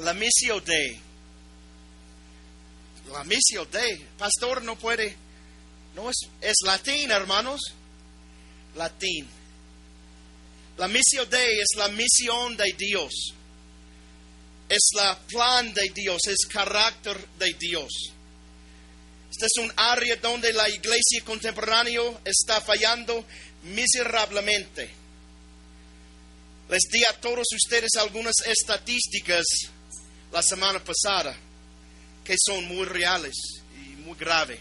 La misión de. La misión de. Pastor no puede. No es, es latín, hermanos. Latín. La misión de es la misión de Dios. Es la plan de Dios, es carácter de Dios. Este es un área donde la iglesia contemporánea está fallando miserablemente. Les di a todos ustedes algunas estadísticas la semana pasada que son muy reales y muy graves.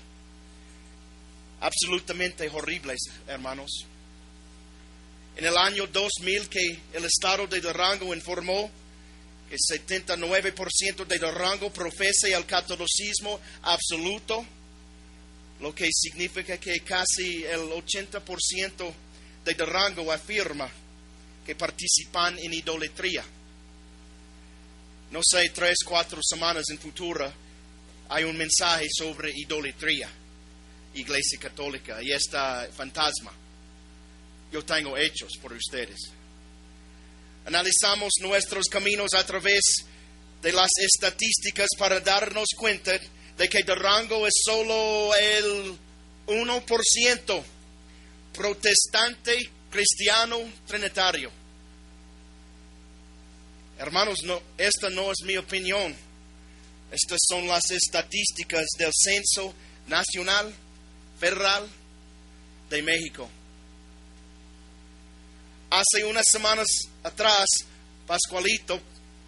Absolutamente horribles, hermanos. En el año 2000 que el Estado de Durango informó que 79% de Durango profesa el catolicismo absoluto, lo que significa que casi el 80% de Durango afirma que participan en idolatría. No sé, tres, cuatro semanas en futuro hay un mensaje sobre idolatría, Iglesia Católica, y esta fantasma. Yo tengo hechos por ustedes. Analizamos nuestros caminos a través de las estadísticas para darnos cuenta de que Durango es solo el 1% protestante cristiano trinitario. Hermanos, no, esta no es mi opinión. Estas son las estadísticas del Censo Nacional Federal de México. Hace unas semanas atrás, Pascualito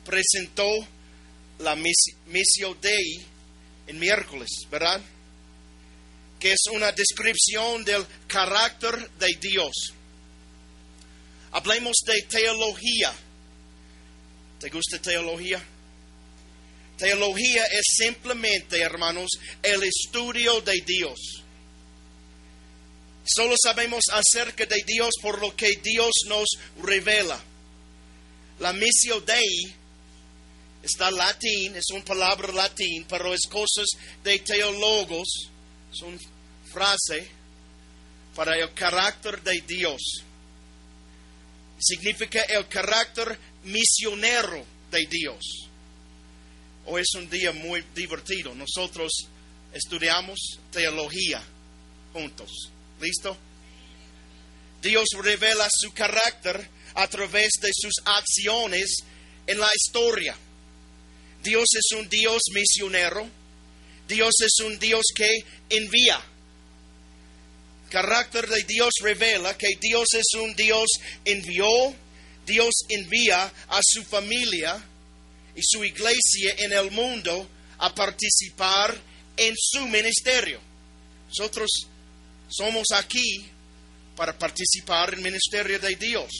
presentó la Missio Dei en miércoles, ¿verdad? Que es una descripción del carácter de Dios. Hablemos de teología. ¿Te gusta teología? Teología es simplemente, hermanos, el estudio de Dios. Solo sabemos acerca de Dios por lo que Dios nos revela. La misión Dei está latín, es una palabra latín, pero es cosas de teólogos, es una frase para el carácter de Dios. Significa el carácter misionero de Dios. Hoy es un día muy divertido. Nosotros estudiamos teología juntos. ¿Listo? Dios revela su carácter a través de sus acciones en la historia. Dios es un Dios misionero. Dios es un Dios que envía. Carácter de Dios revela que Dios es un Dios envió, Dios envía a su familia y su iglesia en el mundo a participar en su ministerio. Nosotros somos aquí para participar en el ministerio de Dios.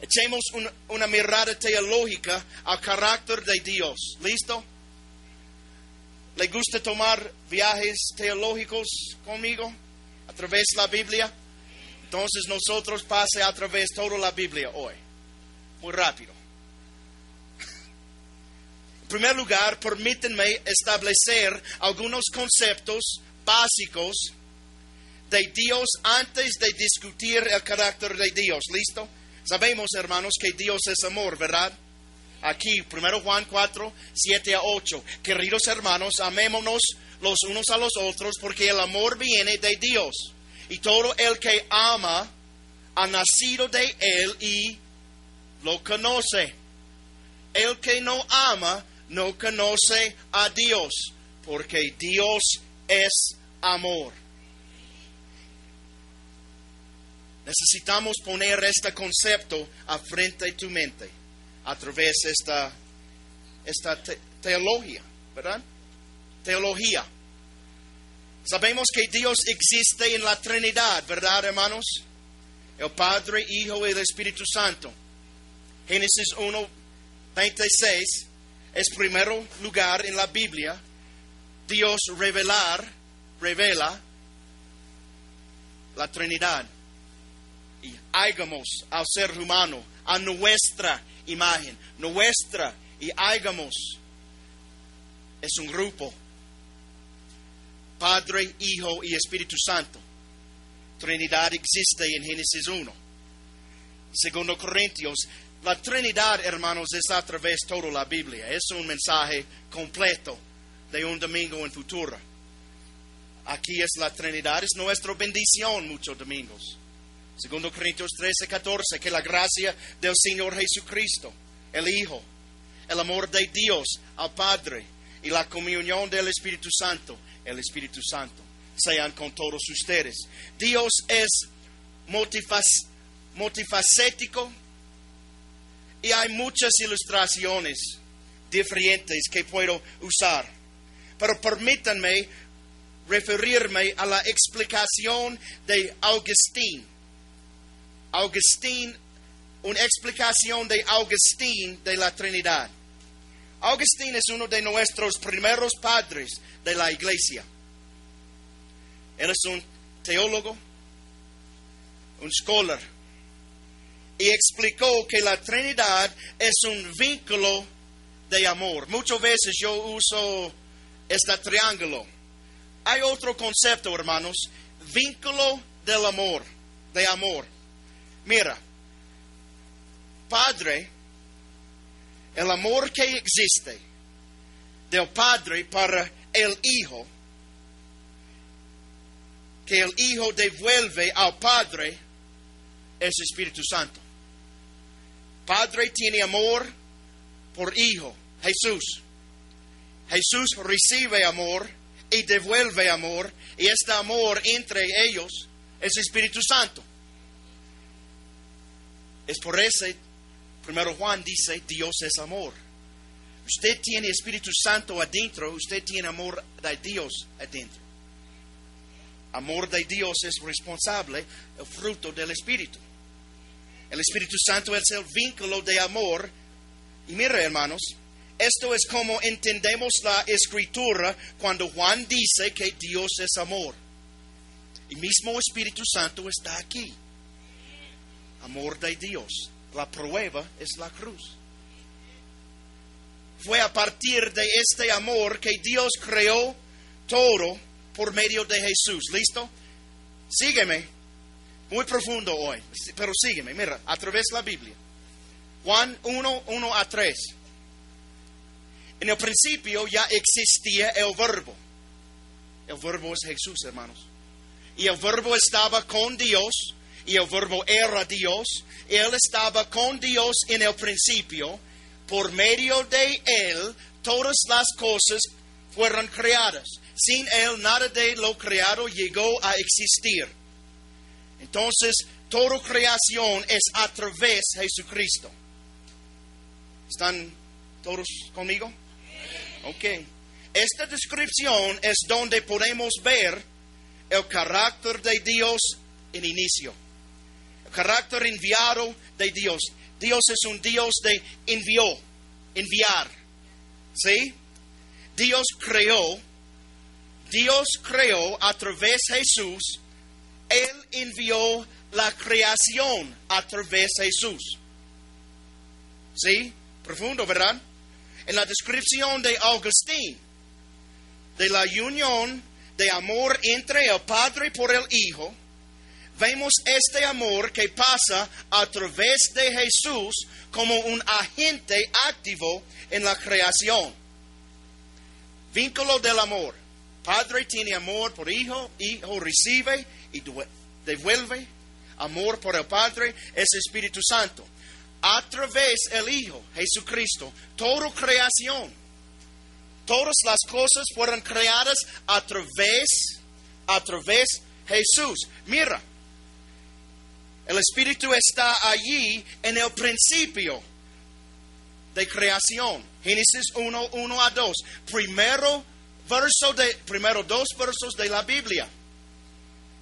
Echemos una, mirada teológica al carácter de Dios. ¿Listo? ¿Le gusta tomar viajes teológicos conmigo a través de la Biblia? Entonces nosotros pase a través toda la Biblia hoy. Muy rápido. En primer lugar, permítanme establecer algunos conceptos básicos de Dios antes de discutir el carácter de Dios. ¿Listo? Sabemos, hermanos, que Dios es amor, ¿verdad? Aquí, 1 Juan 4, 7 a 8. Queridos hermanos, amémonos los unos a los otros porque el amor viene de Dios. Y todo el que ama ha nacido de Él y lo conoce. El que no ama no conoce a Dios porque Dios es amor. Necesitamos poner este concepto a frente de tu mente a través de esta, esta teología, ¿verdad? Teología. Sabemos que Dios existe en la Trinidad, ¿verdad, hermanos? El Padre, Hijo y el Espíritu Santo. Génesis 1, 36 es primero lugar en la Biblia Dios revelar, revela la Trinidad. Y hagamos al ser humano a nuestra imagen, nuestra y hagamos es un grupo. Padre, Hijo y Espíritu Santo. Trinidad existe en Génesis 1. Segundo Corintios, la Trinidad, hermanos, es a través de toda la Biblia. Es un mensaje completo de un domingo en futuro. Aquí es la Trinidad, es nuestra bendición muchos domingos. Segundo Corintios 13, 14, que la gracia del Señor Jesucristo, el Hijo, el amor de Dios al Padre y la comunión del Espíritu Santo, el Espíritu Santo, sean con todos ustedes. Dios es multifacético y hay muchas ilustraciones diferentes que puedo usar. Pero permítanme referirme a la explicación de Agustín. Agustín, una explicación de Agustín de la Trinidad. Agustín es uno de nuestros primeros padres de la iglesia. Él es un teólogo, un scholar, y explicó que la Trinidad es un vínculo de amor. Muchas veces yo uso este triángulo. Hay otro concepto, hermanos, vínculo del amor, de amor. Mira, Padre, el amor que existe del Padre para el Hijo, que el Hijo devuelve al Padre, es Espíritu Santo. Padre tiene amor por Hijo, Jesús. Jesús recibe amor y devuelve amor, y este amor entre ellos es Espíritu Santo. Es por eso, primero Juan dice, Dios es amor. Usted tiene Espíritu Santo adentro, usted tiene amor de Dios adentro. Amor de Dios es responsable, el fruto del Espíritu. El Espíritu Santo es el vínculo de amor. Y mire, hermanos, esto es como entendemos la escritura cuando Juan dice que Dios es amor. Y mismo Espíritu Santo está aquí. Amor de Dios. La prueba es la cruz. Fue a partir de este amor que Dios creó todo por medio de Jesús. ¿Listo? Sígueme. Muy profundo hoy, pero sígueme. Mira, a través de la Biblia. Juan 1, 1 a 3. En el principio ya existía el verbo. El verbo es Jesús, hermanos. Y el verbo estaba con Dios, y el verbo era Dios. Él estaba con Dios en el principio. Por medio de Él, todas las cosas fueron creadas. Sin Él, nada de lo creado llegó a existir. Entonces, toda creación es a través de Jesucristo. ¿Están todos conmigo? Ok. Esta descripción es donde podemos ver el carácter de Dios en inicio. Carácter enviado de Dios. Dios es un Dios de envió, enviar. ¿Sí? Dios creó, Dios creó a través de Jesús, Él envió la creación a través de Jesús. ¿Sí? Profundo, ¿verdad? en la descripción de Agustín de la unión de amor entre el Padre por el Hijo, vemos este amor que pasa a través de Jesús como un agente activo en la creación. Vínculo del amor. Padre tiene amor por Hijo, Hijo recibe y devuelve. Amor por el Padre es Espíritu Santo a través del Hijo, Jesucristo, toda creación, todas las cosas fueron creadas a través, a través Jesús. Mira, el Espíritu está allí en el principio de creación. Génesis 1, 1 a 2. Primero verso de, primero dos versos de la Biblia.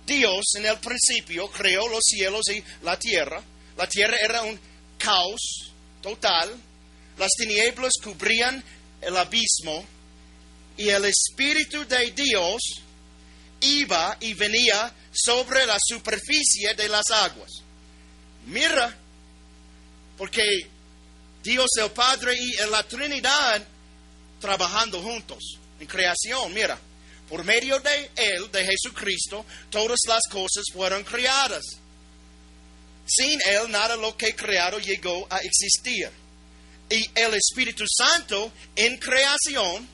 Dios en el principio creó los cielos y la tierra. La tierra era un caos total, las tinieblas cubrían el abismo y el Espíritu de Dios iba y venía sobre la superficie de las aguas. Mira, porque Dios el Padre y la Trinidad trabajando juntos en creación, mira, por medio de Él, de Jesucristo, todas las cosas fueron creadas. Sin Él, nada lo que creado llegó a existir. Y el Espíritu Santo en creación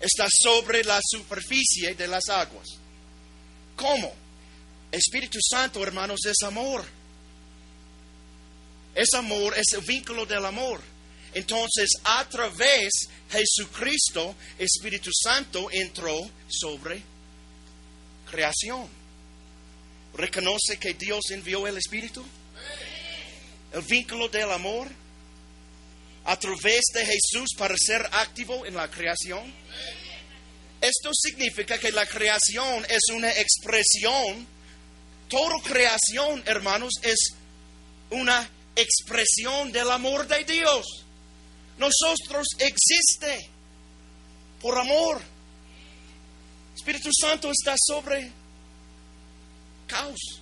está sobre la superficie de las aguas. ¿Cómo? Espíritu Santo, hermanos, es amor. Es amor, es el vínculo del amor. Entonces, a través de Jesucristo, Espíritu Santo entró sobre creación. ¿Reconoce que Dios envió el Espíritu? El vínculo del amor a través de Jesús para ser activo en la creación. Esto significa que la creación es una expresión, toda creación, hermanos, es una expresión del amor de Dios. Nosotros existe por amor. Espíritu Santo está sobre caos,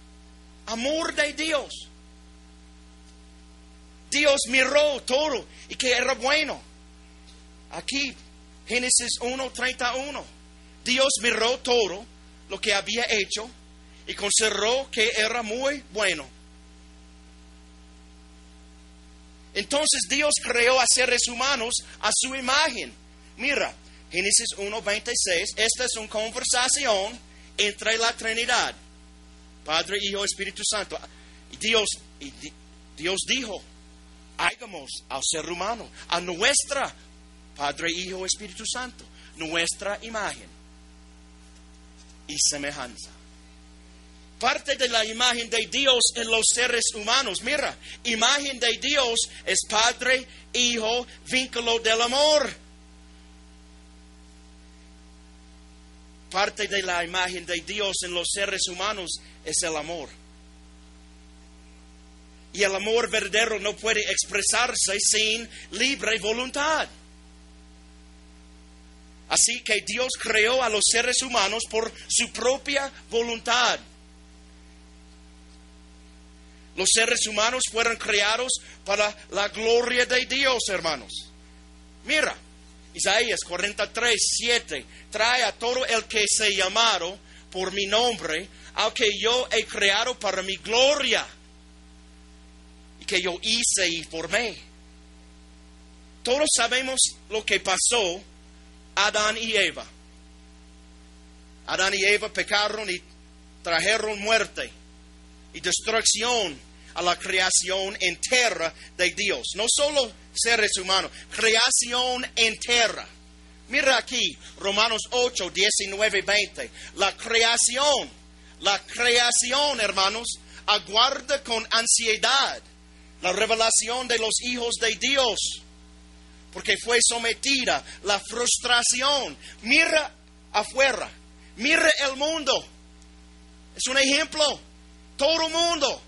amor de Dios. Dios miró todo y que era bueno. Aquí, Génesis 1:31. Dios miró todo lo que había hecho y consideró que era muy bueno. Entonces Dios creó a seres humanos a su imagen. Mira, Génesis 1:26, esta es una conversación entre la Trinidad, Padre, Hijo, Espíritu Santo. Dios, Dios dijo, hagamos al ser humano, a nuestra Padre, Hijo, Espíritu Santo, nuestra imagen y semejanza. Parte de la imagen de Dios en los seres humanos. Mira, imagen de Dios es Padre, Hijo, vínculo del amor. Parte de la imagen de Dios en los seres humanos es el amor. Y el amor verdadero no puede expresarse sin libre voluntad. Así que Dios creó a los seres humanos por su propia voluntad. Los seres humanos fueron creados para la gloria de Dios, hermanos. Mira, Isaías 43, 7, trae a todo el que se llamaron por mi nombre, al que yo he creado para mi gloria que yo hice y formé. Todos sabemos lo que pasó Adán y Eva. Adán y Eva pecaron y trajeron muerte y destrucción a la creación entera de Dios. No solo seres humanos, creación entera. Mira aquí, Romanos 8, 19, 20. La creación, la creación, hermanos, aguarda con ansiedad la revelación de los hijos de Dios, porque fue sometida la frustración. Mira afuera, mira el mundo. Es un ejemplo. Todo el mundo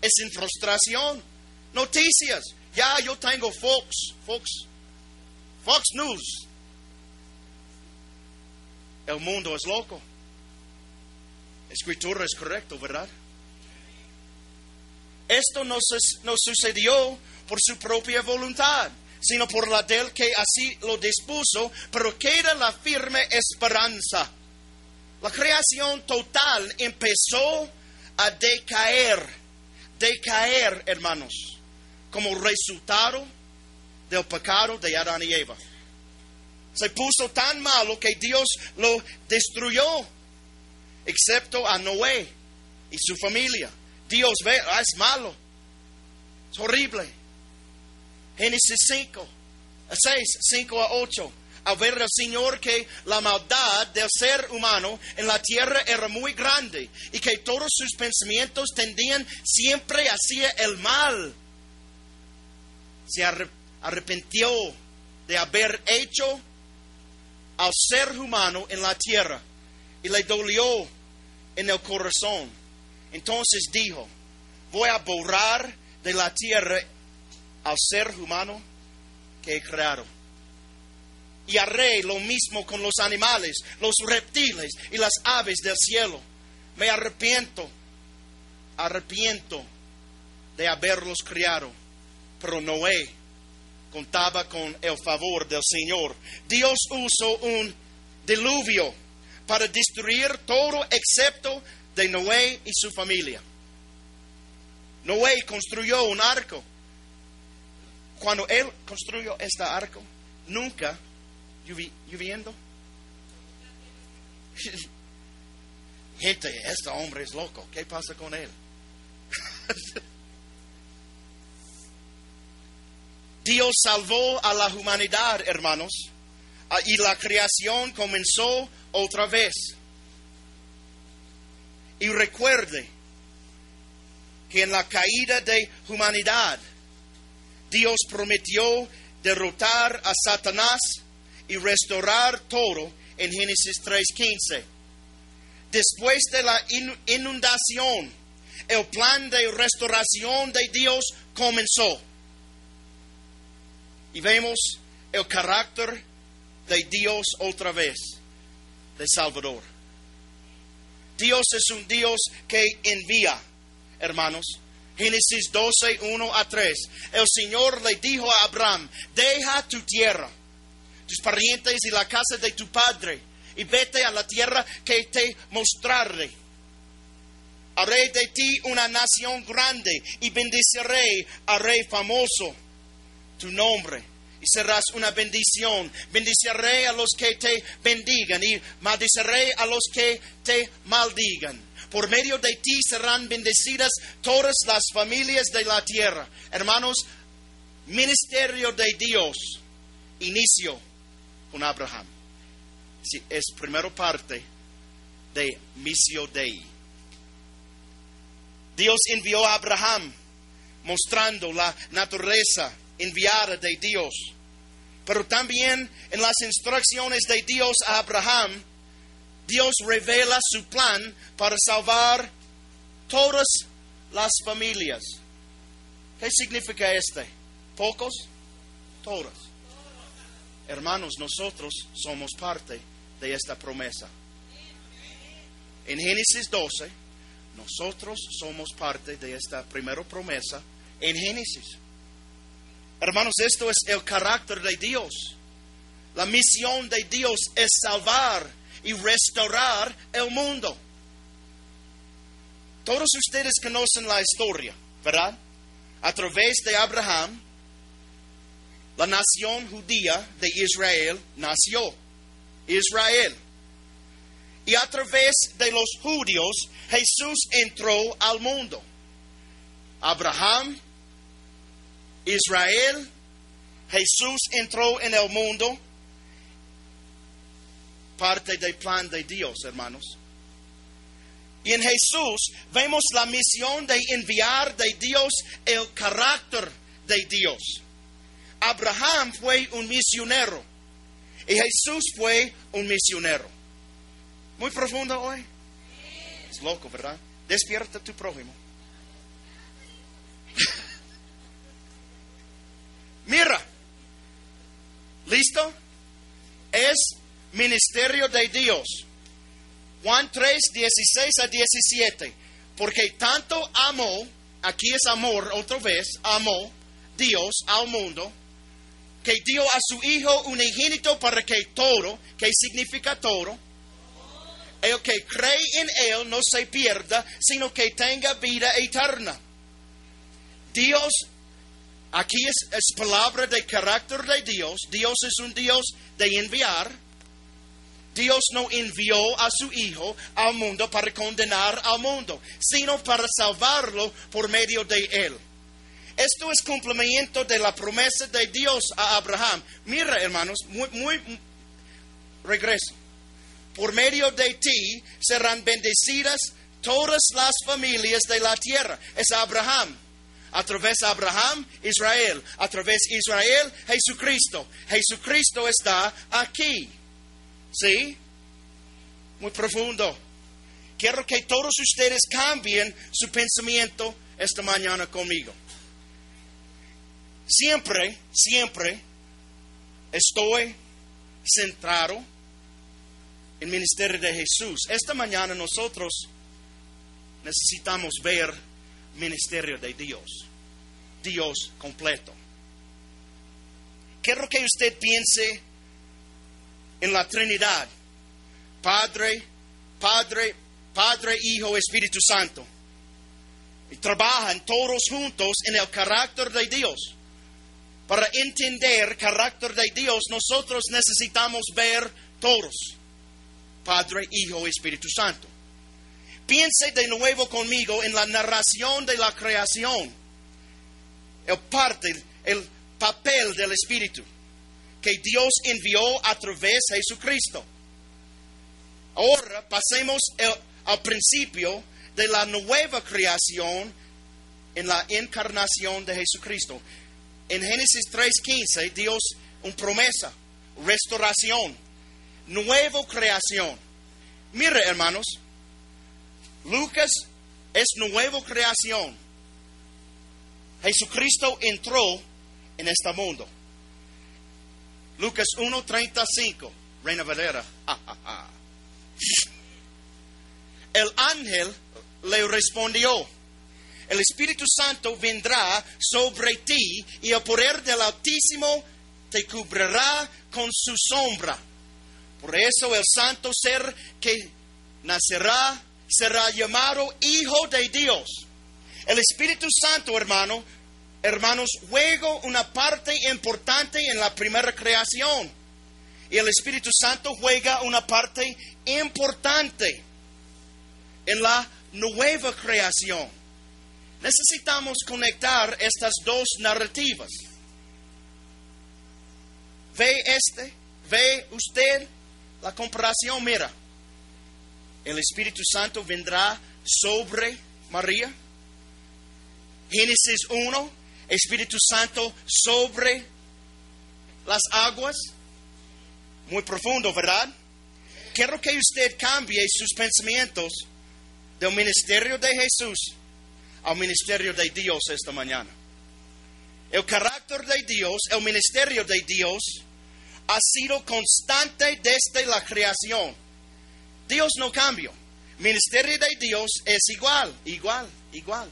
es en frustración. Noticias. Ya yo tengo Fox, Fox, Fox News. El mundo es loco. Escritura es correcto, ¿verdad? Esto no, sucedió por su propia voluntad, sino por la del que así lo dispuso, pero queda la firme esperanza. La creación total empezó a decaer, decaer, hermanos, como resultado del pecado de Adán y Eva. Se puso tan malo que Dios lo destruyó, excepto a Noé y su familia. Dios ve, ah, es malo, es horrible. Génesis 5, 6, 5 a 8. A ver el Señor que la maldad del ser humano en la tierra era muy grande y que todos sus pensamientos tendían siempre hacia el mal. Se arrepintió de haber hecho al ser humano en la tierra y le dolió en el corazón entonces dijo, voy a borrar de la tierra al ser humano que he creado. Y haré lo mismo con los animales, los reptiles y las aves del cielo. Me arrepiento, arrepiento de haberlos criado. Pero Noé contaba con el favor del Señor. Dios usó un diluvio para destruir todo excepto de Noé y su familia. Noé construyó un arco. Cuando él construyó este arco, nunca lloviendo. Gente, este hombre es loco. ¿Qué pasa con él? Dios salvó a la humanidad, hermanos, y la creación comenzó otra vez. Y recuerde que en la caída de humanidad, Dios prometió derrotar a Satanás y restaurar todo en Génesis 3.15. Después de la inundación, el plan de restauración de Dios comenzó. Y vemos el carácter de Dios otra vez, de Salvador. Dios es un Dios que envía, hermanos. Génesis 12, 1 a 3. El Señor le dijo a Abraham, deja tu tierra, tus parientes y la casa de tu padre, y vete a la tierra que te mostraré. Haré de ti una nación grande y bendeciré rey famoso tu nombre y serás una bendición. Bendiciré a los que te bendigan y maldiciré a los que te maldigan. Por medio de ti serán bendecidas todas las familias de la tierra. Hermanos, ministerio de Dios inició con Abraham. es primera parte de Misio Dei. Dios envió a Abraham mostrando la naturaleza enviada de Dios. Pero también en las instrucciones de Dios a Abraham, Dios revela su plan para salvar todas las familias. ¿Qué significa este? ¿Pocos? Todas. Hermanos, nosotros somos parte de esta promesa. En Génesis 12, nosotros somos parte de esta primera promesa en Génesis. Hermanos, esto es el carácter de Dios. La misión de Dios es salvar y restaurar el mundo. Todos ustedes conocen la historia, ¿verdad? A través de Abraham, la nación judía de Israel nació. Israel. Y a través de los judíos, Jesús entró al mundo. Abraham Israel, Jesús entró en el mundo, parte del plan de Dios, hermanos. Y en Jesús vemos la misión de enviar de Dios el carácter de Dios. Abraham fue un misionero y Jesús fue un misionero. Muy profundo hoy. Es loco, ¿verdad? Despierta tu prójimo. Mira, ¿listo? Es ministerio de Dios. Juan 3, 16 a 17. Porque tanto amó, aquí es amor otra vez, amó Dios al mundo, que dio a su Hijo un unigénito para que todo, que significa todo, el que cree en Él no se pierda, sino que tenga vida eterna. Dios Aquí es, palabra de carácter de Dios. Dios es un Dios de enviar. Dios no envió a su Hijo al mundo para condenar al mundo, sino para salvarlo por medio de Él. Esto es cumplimiento de la promesa de Dios a Abraham. Mira, hermanos, muy, muy, regreso. Por medio de ti serán bendecidas todas las familias de la tierra. Es Abraham. A través de Abraham, Israel. A través de Israel, Jesucristo. Jesucristo está aquí. ¿Sí? Muy profundo. Quiero que todos ustedes cambien su pensamiento esta mañana conmigo. Siempre, siempre estoy centrado en el ministerio de Jesús. Esta mañana nosotros necesitamos ver ministerio de Dios, Dios completo. Quiero que usted piense en la Trinidad, Padre, Padre, Padre, Hijo, Espíritu Santo. Trabajan todos juntos en el carácter de Dios. Para entender el carácter de Dios, nosotros necesitamos ver todos. Padre, Hijo Espíritu Santo. Piense de nuevo conmigo en la narración de la creación, el parte, el papel del Espíritu que Dios envió a través de Jesucristo. Ahora pasemos al principio de la nueva creación en la encarnación de Jesucristo. En Génesis 3:15 Dios una promesa, restauración, nueva creación. Mire, hermanos, Lucas es nueva creación. Jesucristo entró en este mundo. Lucas 1:35, Reina Valera. El ángel le respondió, el Espíritu Santo vendrá sobre ti y el poder del Altísimo te cubrirá con su sombra. Por eso el santo ser que nacerá será llamado Hijo de Dios. El Espíritu Santo, hermano, hermanos, juega una parte importante en la primera creación. Y el Espíritu Santo juega una parte importante en la nueva creación. Necesitamos conectar estas dos narrativas. ¿Ve este? ¿Ve usted la comparación? Mira, el Espíritu Santo vendrá sobre María. Génesis 1, Espíritu Santo sobre las aguas. Muy profundo, ¿verdad? Quiero que usted cambie sus pensamientos del ministerio de Jesús al ministerio de Dios esta mañana. El carácter de Dios, el ministerio de Dios, ha sido constante desde la creación. Dios no cambió. Ministerio de Dios es igual, igual, igual.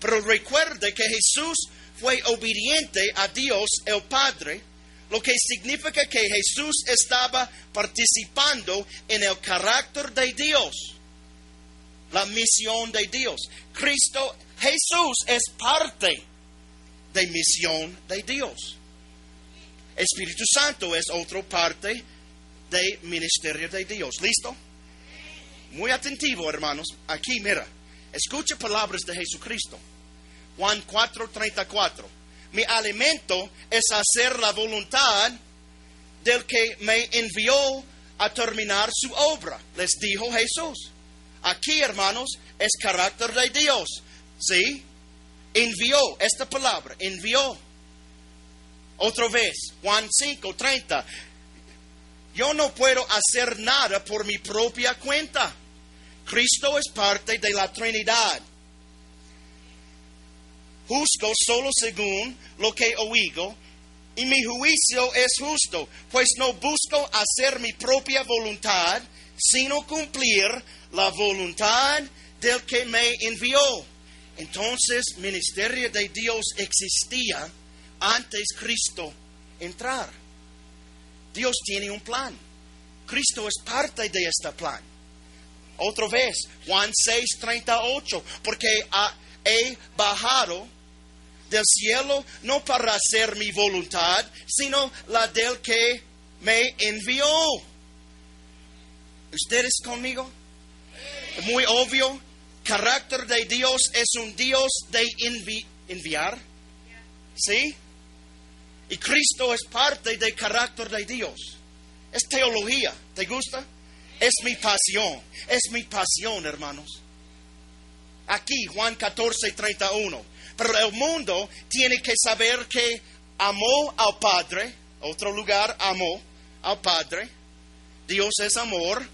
Pero recuerde que Jesús fue obediente a Dios el Padre, lo que significa que Jesús estaba participando en el carácter de Dios la misión de Dios. Cristo Jesús es parte de misión de Dios. Espíritu Santo es otra parte del ministerio de Dios. ¿Listo? Muy atentivo, hermanos. Aquí, mira. Escucha palabras de Jesucristo. Juan 4:34. Mi alimento es hacer la voluntad del que me envió a terminar su obra. Les dijo Jesús. Aquí, hermanos, es carácter de Dios. ¿Sí? Envió esta palabra, envió. Otra vez, Juan 5, 30. Yo no puedo hacer nada por mi propia cuenta. Cristo es parte de la Trinidad. Juzgo solo según lo que oigo, y mi juicio es justo, pues no busco hacer mi propia voluntad, sino cumplir la voluntad del que me envió. Entonces, ministerio de Dios existía antes Cristo entrar. Dios tiene un plan. Cristo es parte de este plan. Otra vez, Juan 6, 38, porque he bajado del cielo no para hacer mi voluntad, sino la del que me envió. ¿Ustedes conmigo? muy obvio, carácter de Dios es un Dios de enviar. ¿Sí? Y Cristo es parte del carácter de Dios. Es teología. ¿Te gusta? Es mi pasión. Es mi pasión, hermanos. Aquí, Juan 14, 31. Pero el mundo tiene que saber que amó al Padre. Otro lugar, amó al Padre. Dios es amor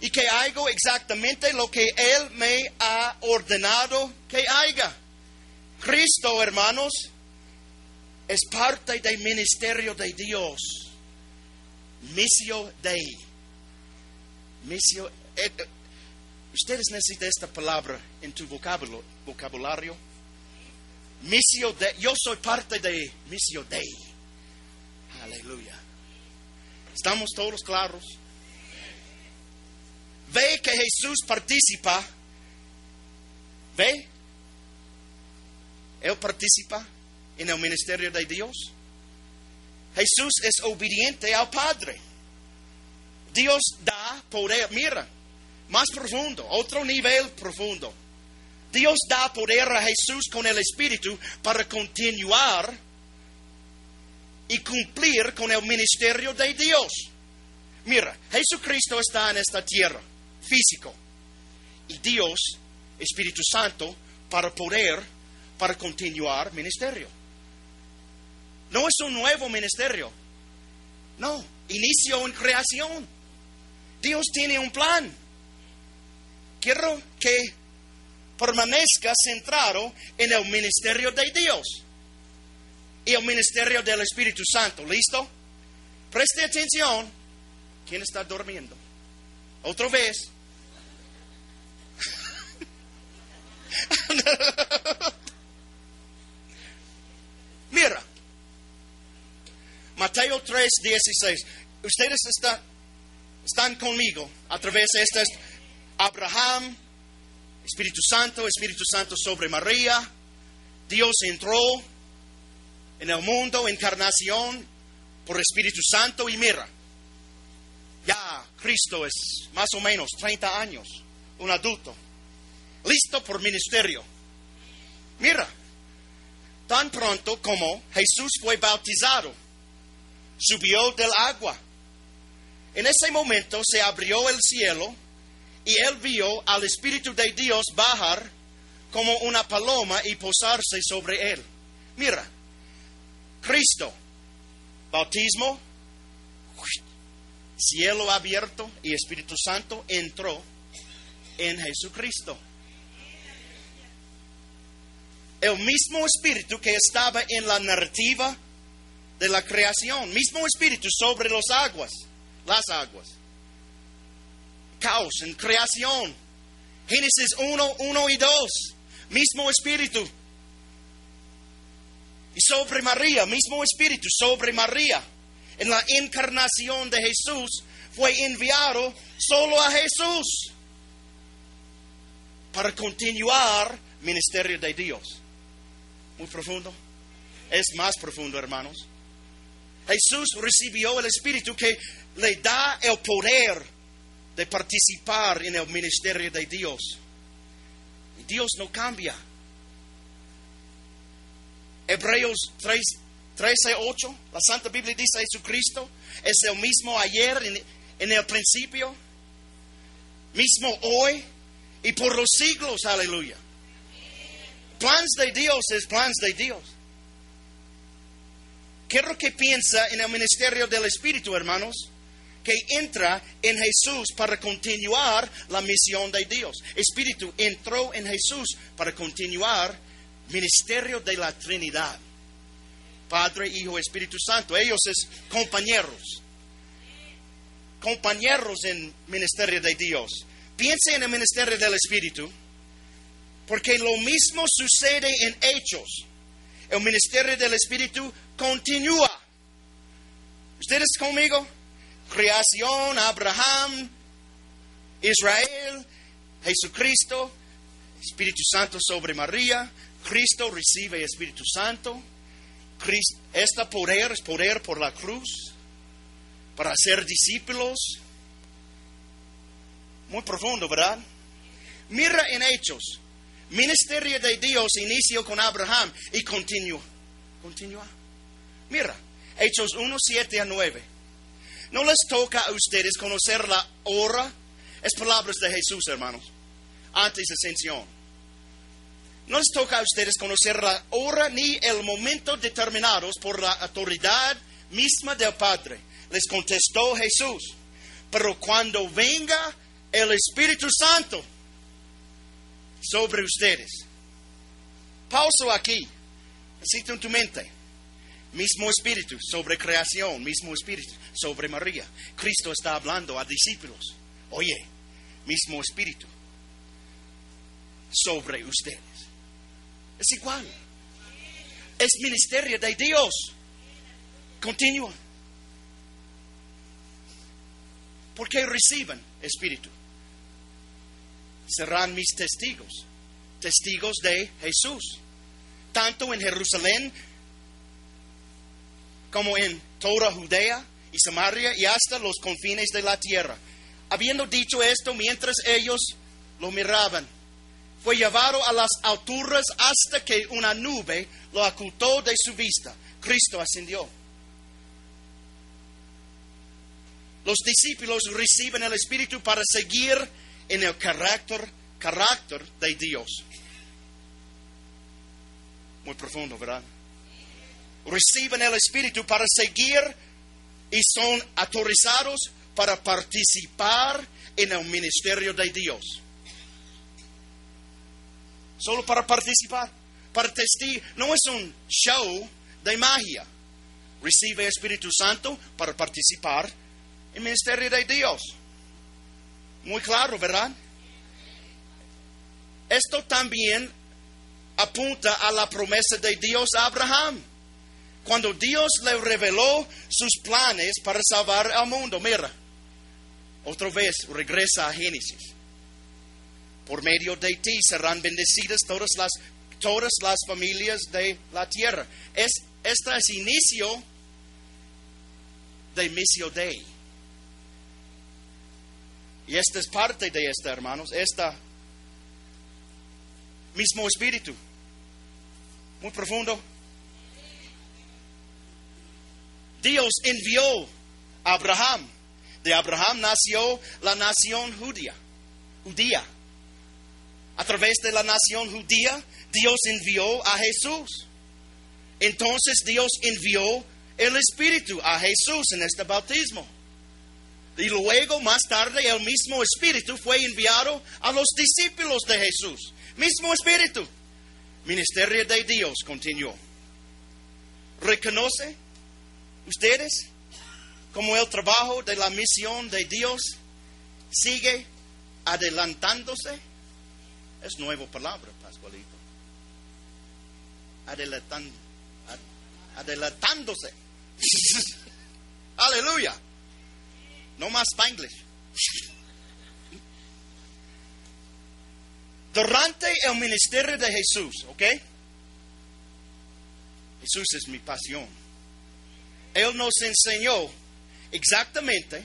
y que hago exactamente lo que Él me ha ordenado que haga. Cristo, hermanos, es parte del ministerio de Dios. Missio Dei. Missio. eh, eh, ustedes necesitan esta palabra en tu vocabulario. vocabulario. Missio Dei. Yo soy parte de Missio Dei. Aleluya. ¿Estamos todos claros? Ve que Jesús participa. Ve. Él participa en el ministerio de Dios. Jesús es obediente al Padre. Dios da poder. Mira, más profundo, otro nivel profundo. Dios da poder a Jesús con el Espíritu para continuar y cumplir con el ministerio de Dios. Mira, Jesucristo está en esta tierra, físico, y Dios, Espíritu Santo, para poder, para continuar ministerio. No es un nuevo ministerio, no, inicio en creación. Dios tiene un plan. Quiero que permanezca centrado en el ministerio de Dios y el ministerio del Espíritu Santo. ¿Listo? Preste atención. ¿Quién está durmiendo? Otra vez. Mira. Mateo 3, 16. Ustedes están, conmigo a través de este Abraham, Espíritu Santo, Espíritu Santo sobre María. Dios entró en el mundo, encarnación por Espíritu Santo y mira, ya Cristo es más o menos 30 años, un adulto, listo por ministerio. Mira, tan pronto como Jesús fue bautizado, subió del agua. En ese momento se abrió el cielo y él vio al Espíritu de Dios bajar como una paloma y posarse sobre él. Mira, Cristo, bautismo, cielo abierto y Espíritu Santo entró en Jesucristo. El mismo Espíritu que estaba en la narrativa de la creación, mismo Espíritu sobre las aguas, las aguas. Caos en creación. Génesis 1, 1 y 2, mismo Espíritu. Y sobre María, mismo Espíritu sobre María. En la encarnación de Jesús fue enviado solo a Jesús para continuar ministerio de Dios. Muy profundo. Es más profundo, hermanos. Jesús recibió el Espíritu que le da el poder de participar en el ministerio de Dios. Y Dios no cambia. Hebreos 3, 13, 8, la Santa Biblia dice Jesucristo es el mismo ayer en, en el principio, mismo hoy y por los siglos, aleluya. Plans de Dios es plans de Dios. Quiero que piensa en el ministerio del Espíritu, hermanos, que entra en Jesús para continuar la misión de Dios. Espíritu entró en Jesús para continuar ministerio de la Trinidad. Padre, Hijo, Espíritu Santo. Ellos es compañeros. Compañeros en ministerio de Dios. Piense en el ministerio del Espíritu. Porque lo mismo sucede en hechos. El ministerio del Espíritu continúa. ¿Ustedes conmigo? Creación, Abraham, Israel, Jesucristo, Espíritu Santo sobre María, Cristo recibe Espíritu Santo. Cristo, este poder es poder por la cruz para ser discípulos. Muy profundo, ¿verdad? Mira en Hechos. Ministerio de Dios inició con Abraham y continúa. Continúa. Mira, Hechos 1, 7 a 9. No les toca a ustedes conocer la hora. Es palabras de Jesús, hermanos. Antes de ascensión. No les toca a ustedes conocer la hora ni el momento determinados por la autoridad misma del Padre. Les contestó Jesús. Pero cuando venga el Espíritu Santo sobre ustedes. Pauso aquí. Necesito en tu mente. Mismo espíritu sobre creación, mismo espíritu sobre María. Cristo está hablando a discípulos. Oye, mismo espíritu sobre ustedes. Es igual. Es ministerio de Dios. Continúa. Porque reciben espíritu. Serán mis testigos. Testigos de Jesús. Tanto en Jerusalén como en toda Judea y Samaria y hasta los confines de la tierra. Habiendo dicho esto, mientras ellos lo miraban, fue llevado a las alturas hasta que una nube lo ocultó de su vista. Cristo ascendió. Los discípulos reciben el Espíritu para seguir en el carácter, carácter de Dios. Muy profundo, ¿verdad? Reciben el Espíritu para seguir y son autorizados para participar en el ministerio de Dios. Solo para participar, para testir. No es un show de magia. Recibe Espíritu Santo para participar en el ministerio de Dios. Muy claro, ¿verdad? Esto también apunta a la promesa de Dios a Abraham. Cuando Dios le reveló sus planes para salvar al mundo, mira, otra vez regresa a Génesis. Por medio de ti serán bendecidas todas las, todas las familias de la tierra. Es, este es inicio de Missio Dei. Y esta es parte de esta, hermanos, esta mismo espíritu. Muy profundo. Dios envió a Abraham. De Abraham nació la nación judía. Judía. A través de la nación judía, Dios envió a Jesús. Entonces Dios envió el Espíritu a Jesús en este bautismo. Y luego, más tarde, el mismo Espíritu fue enviado a los discípulos de Jesús. Mismo Espíritu. Ministerio de Dios continuó. ¿Reconoce ustedes como el trabajo de la misión de Dios sigue adelantándose? Es nueva palabra, Pascualito. Adelantando, adelantándose. Aleluya. No más Spanglish. Durante el ministerio de Jesús, ¿ok? Jesús es mi pasión. Él nos enseñó exactamente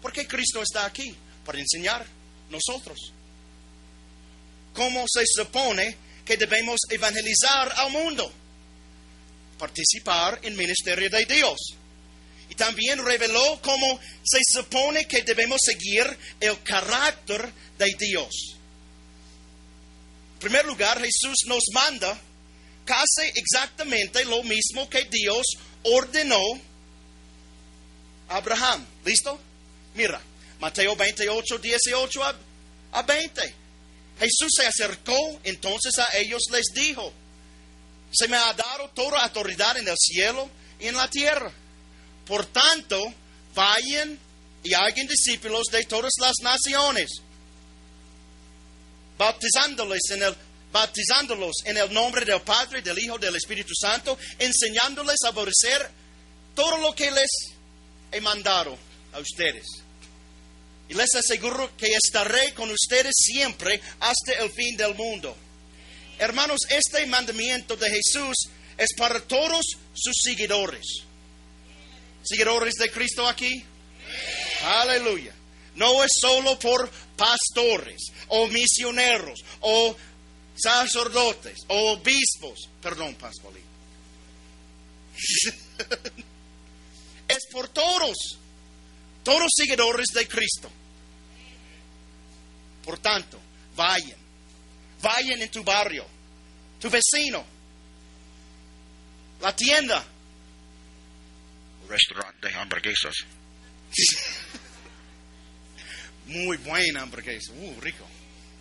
por qué Cristo está aquí, para enseñar nosotros. ¿Cómo se supone que debemos evangelizar al mundo? Participar en el ministerio de Dios. Y también reveló cómo se supone que debemos seguir el carácter de Dios. En primer lugar, Jesús nos manda casi exactamente lo mismo que Dios ordenó a Abraham. ¿Listo? Mira, Mateo 28, 18 a 20. Jesús se acercó entonces a ellos, les dijo, se me ha dado toda autoridad en el cielo y en la tierra. Por tanto, vayan y hagan discípulos de todas las naciones, bautizándoles en el, bautizándolos en el nombre del Padre, del Hijo, del Espíritu Santo, enseñándoles a obedecer todo lo que les he mandado a ustedes. Y les aseguro que estaré con ustedes siempre hasta el fin del mundo. Hermanos, este mandamiento de Jesús es para todos sus seguidores. ¿Seguidores de Cristo aquí? Aleluya. No es solo por pastores o misioneros o sacerdotes obispos. Perdón, Pascualito. es por todos. Todos seguidores de Cristo. Por tanto, vayan. Vayan en tu barrio, tu vecino, la tienda, restaurante de hamburguesas. Muy buena hamburguesa, uh, rico.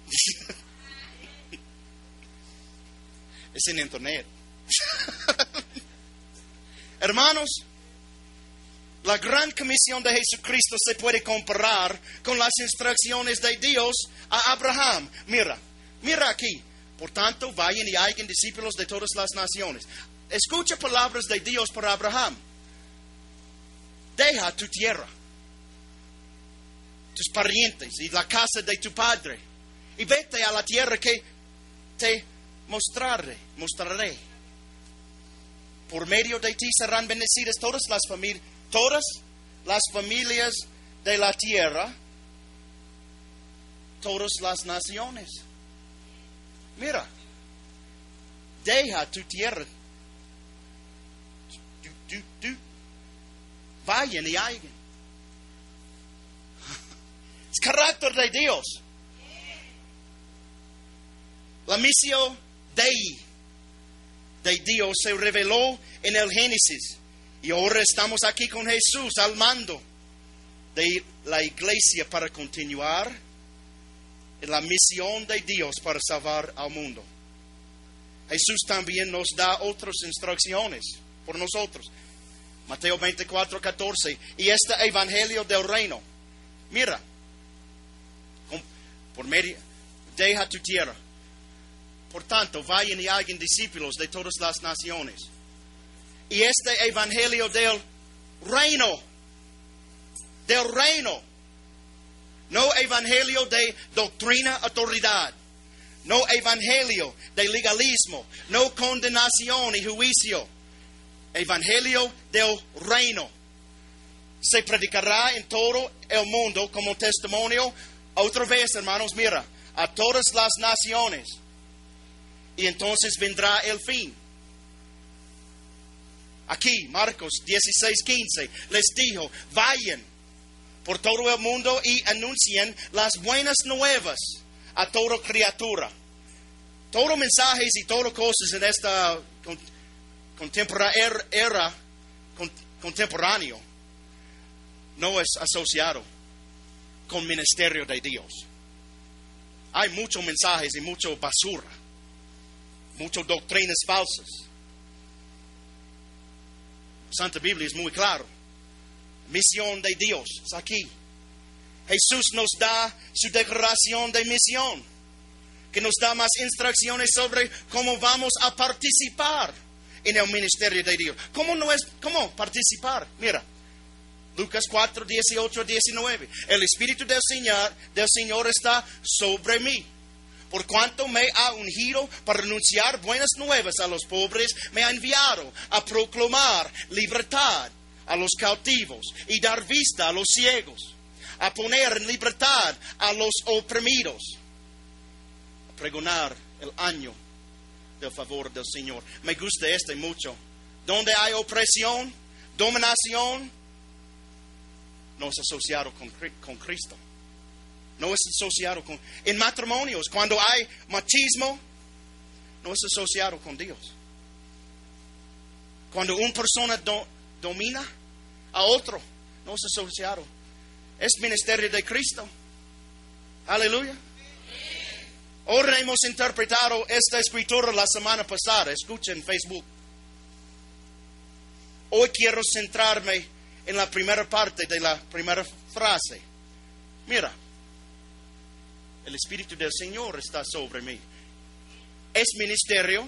es en internet. Hermanos, la gran comisión de Jesucristo se puede comparar con las instrucciones de Dios a Abraham. Mira, mira aquí. Por tanto, vayan y hagan discípulos de todas las naciones. Escucha palabras de Dios para Abraham. Deja tu tierra, tus parientes y la casa de tu padre. Y vete a la tierra que te mostraré, mostraré. Por medio de ti serán bendecidas todas las familias todas las familias de la tierra, todas las naciones. Mira, deja tu tierra. Vayan y hagan. Es carácter de Dios. La misión de, Dios se reveló en el Génesis. Y ahora estamos aquí con Jesús al mando de la iglesia para continuar en la misión de Dios para salvar al mundo. Jesús también nos da otras instrucciones por nosotros. Mateo 24, 14. Y este evangelio del reino. Mira, por medio, deja tu tierra. Por tanto, vayan y hagan discípulos de todas las naciones y este evangelio del reino, del reino, no evangelio de doctrina, autoridad, no evangelio de legalismo, no condenación y juicio, evangelio del reino. Se predicará en todo el mundo como testimonio, otra vez hermanos, mira, a todas las naciones. Y entonces vendrá el fin. Aquí, Marcos 16, 15, les dijo, vayan por todo el mundo y anuncien las buenas nuevas a toda criatura. Todos mensajes y todas cosas en esta er, era contemporáneo no es asociado con ministerio de Dios. Hay muchos mensajes y mucha basura, muchas doctrinas falsas. Santa Biblia es muy claro. Misión de Dios aquí. Jesús nos da su declaración de misión, que nos da más instrucciones sobre cómo vamos a participar en el ministerio de Dios. ¿Cómo, no es, cómo participar? Mira, Lucas 4, 18, 19. El Espíritu del Señor, del Señor está sobre mí por cuanto me ha ungido para anunciar buenas nuevas a los pobres, me ha enviado a proclamar libertad a los cautivos y dar vista a los ciegos, a poner en libertad a los oprimidos, a pregonar el año del favor del Señor. Me gusta este mucho. Donde hay opresión, dominación, no es asociado con Cristo no es asociado con... En matrimonios, cuando hay machismo, no es asociado con Dios. Cuando una persona domina a otro, no es asociado. Es ministerio de Cristo. Aleluya. Ahora hemos interpretado esta escritura la semana pasada. Escuchen Facebook. Hoy quiero centrarme en la primera parte de la primera frase. Mira, el Espíritu del Señor está sobre mí. Es ministerio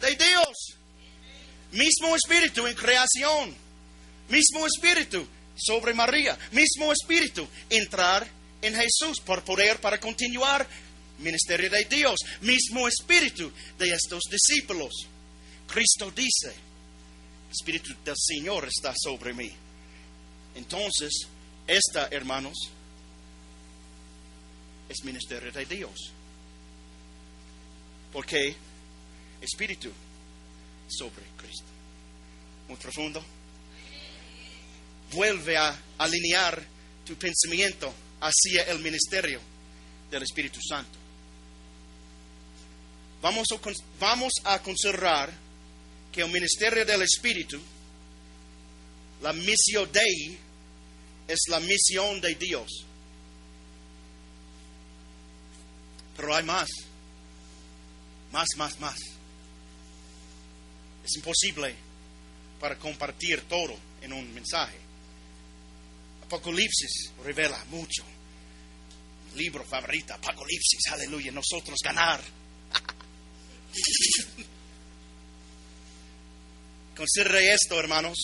de Dios. Mismo Espíritu en creación. Mismo Espíritu sobre María. Mismo Espíritu entrar en Jesús por poder para continuar ministerio de Dios. Mismo Espíritu de estos discípulos. Cristo dice, Espíritu del Señor está sobre mí. Entonces, esta, hermanos, es ministerio de Dios. Porque Espíritu sobre Cristo. Muy profundo. Vuelve a alinear tu pensamiento hacia el ministerio del Espíritu Santo. Vamos a, considerar que el ministerio del Espíritu, la misión Dei, es la misión de Dios. Pero hay más. Más, más, más. Es imposible para compartir todo en un mensaje. Apocalipsis revela mucho. Libro favorito, Apocalipsis, aleluya, nosotros ganar. Considere esto, hermanos.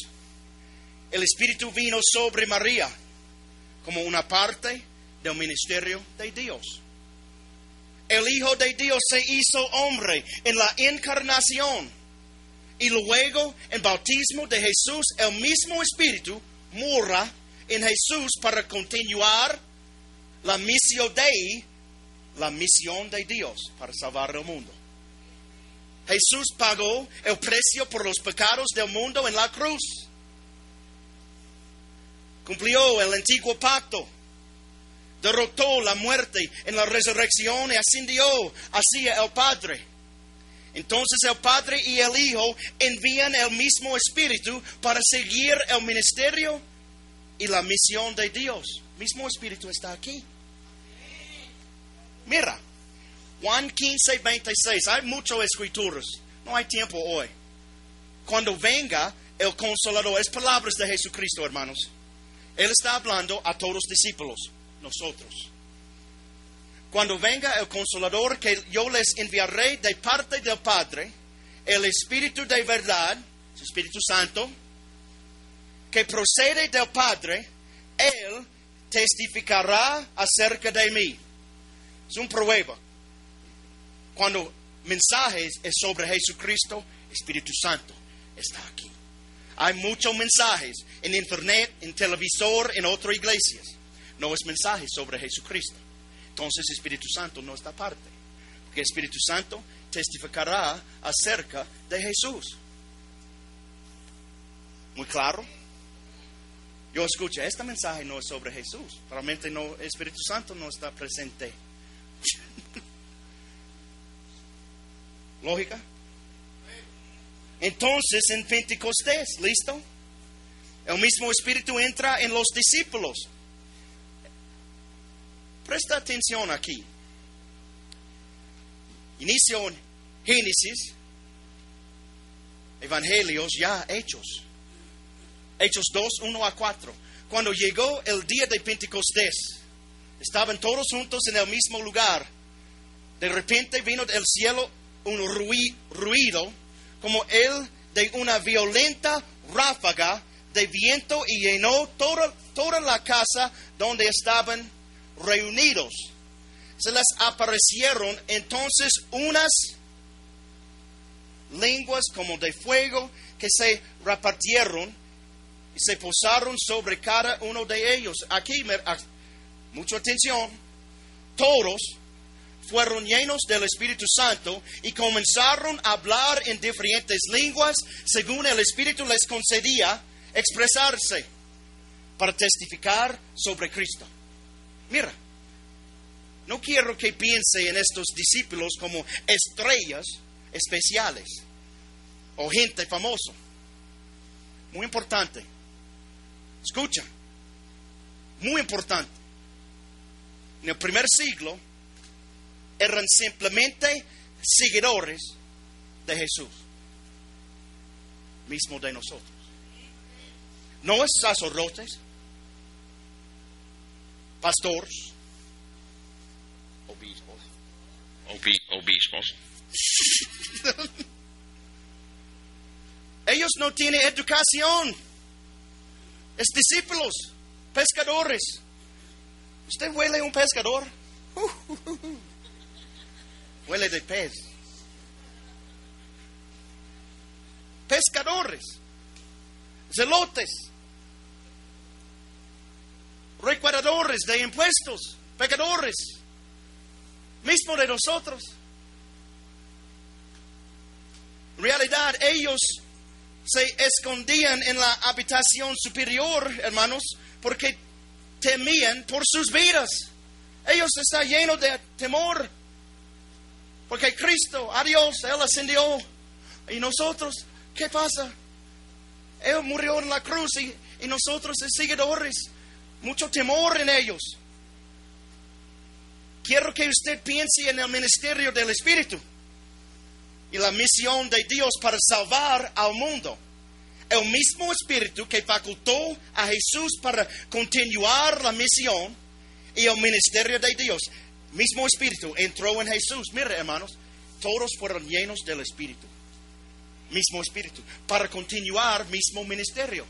El Espíritu vino sobre María como una parte del ministerio de Dios. El Hijo de Dios se hizo hombre en la encarnación y luego en bautismo de Jesús el mismo Espíritu mora en Jesús para continuar la misión de la misión de Dios para salvar el mundo. Jesús pagó el precio por los pecados del mundo en la cruz. Cumplió el antiguo pacto. Derrotó la muerte en la resurrección y ascendió hacia el Padre. Entonces el Padre y el Hijo envían el mismo Espíritu para seguir el ministerio y la misión de Dios. Mismo Espíritu está aquí. Mira, Juan 15, 26. Hay muchas escrituras. No hay tiempo hoy. Cuando venga el consolador, es palabras de Jesucristo, hermanos. Él está hablando a todos los discípulos, nosotros. Cuando venga el consolador que yo les enviaré de parte del Padre, el Espíritu de verdad, el Espíritu Santo, que procede del Padre, Él testificará acerca de mí. Es un prueba. Cuando mensajes es sobre Jesucristo, Espíritu Santo está aquí. Hay muchos mensajes en internet, en televisor, en otras iglesias. No es mensaje sobre Jesucristo. Entonces Espíritu Santo no está aparte. Porque Espíritu Santo testificará acerca de Jesús. ¿Muy claro? Yo escucho, este mensaje no es sobre Jesús. Realmente no, Espíritu Santo no está presente. ¿Lógica? Entonces en Pentecostés, ¿listo? El mismo Espíritu entra en los discípulos. Presta atención aquí. Inicio en Génesis, Evangelios ya hechos. Hechos 2, 1 a 4. Cuando llegó el día de Pentecostés, estaban todos juntos en el mismo lugar. De repente vino del cielo un ruido como el de una violenta ráfaga de viento y llenó toda, toda la casa donde estaban reunidos. Se les aparecieron entonces unas lenguas como de fuego que se repartieron y se posaron sobre cada uno de ellos. Aquí, mucha atención, todos fueron llenos del Espíritu Santo y comenzaron a hablar en diferentes lenguas según el Espíritu les concedía expresarse para testificar sobre Cristo. Mira, no quiero que piense en estos discípulos como estrellas especiales o gente famosa. Muy importante. Escucha, muy importante. En el primer siglo, eran simplemente seguidores de Jesús, mismo de nosotros. No es sacerdotes, pastores, obispos, obispos. Ellos no tienen educación. Es discípulos, pescadores. ¿Usted huele un pescador? huele de pez. Pescadores, celotes, recuadradores de impuestos, pecadores, mismo de nosotros. En realidad ellos se escondían en la habitación superior, hermanos, porque temían por sus vidas. Ellos están llenos de temor. Porque Cristo, adiós, Él ascendió. Y nosotros, ¿qué pasa? Él murió en la cruz y, y nosotros, seguidores, mucho temor en ellos. Quiero que usted piense en el ministerio del Espíritu y la misión de Dios para salvar al mundo. el mismo espíritu que facultó a Jesús para continuar la misión y el ministerio de Dios. Mismo espíritu entró en Jesús. Mira, hermanos, todos fueron llenos del espíritu. Mismo espíritu. Para continuar mismo ministerio.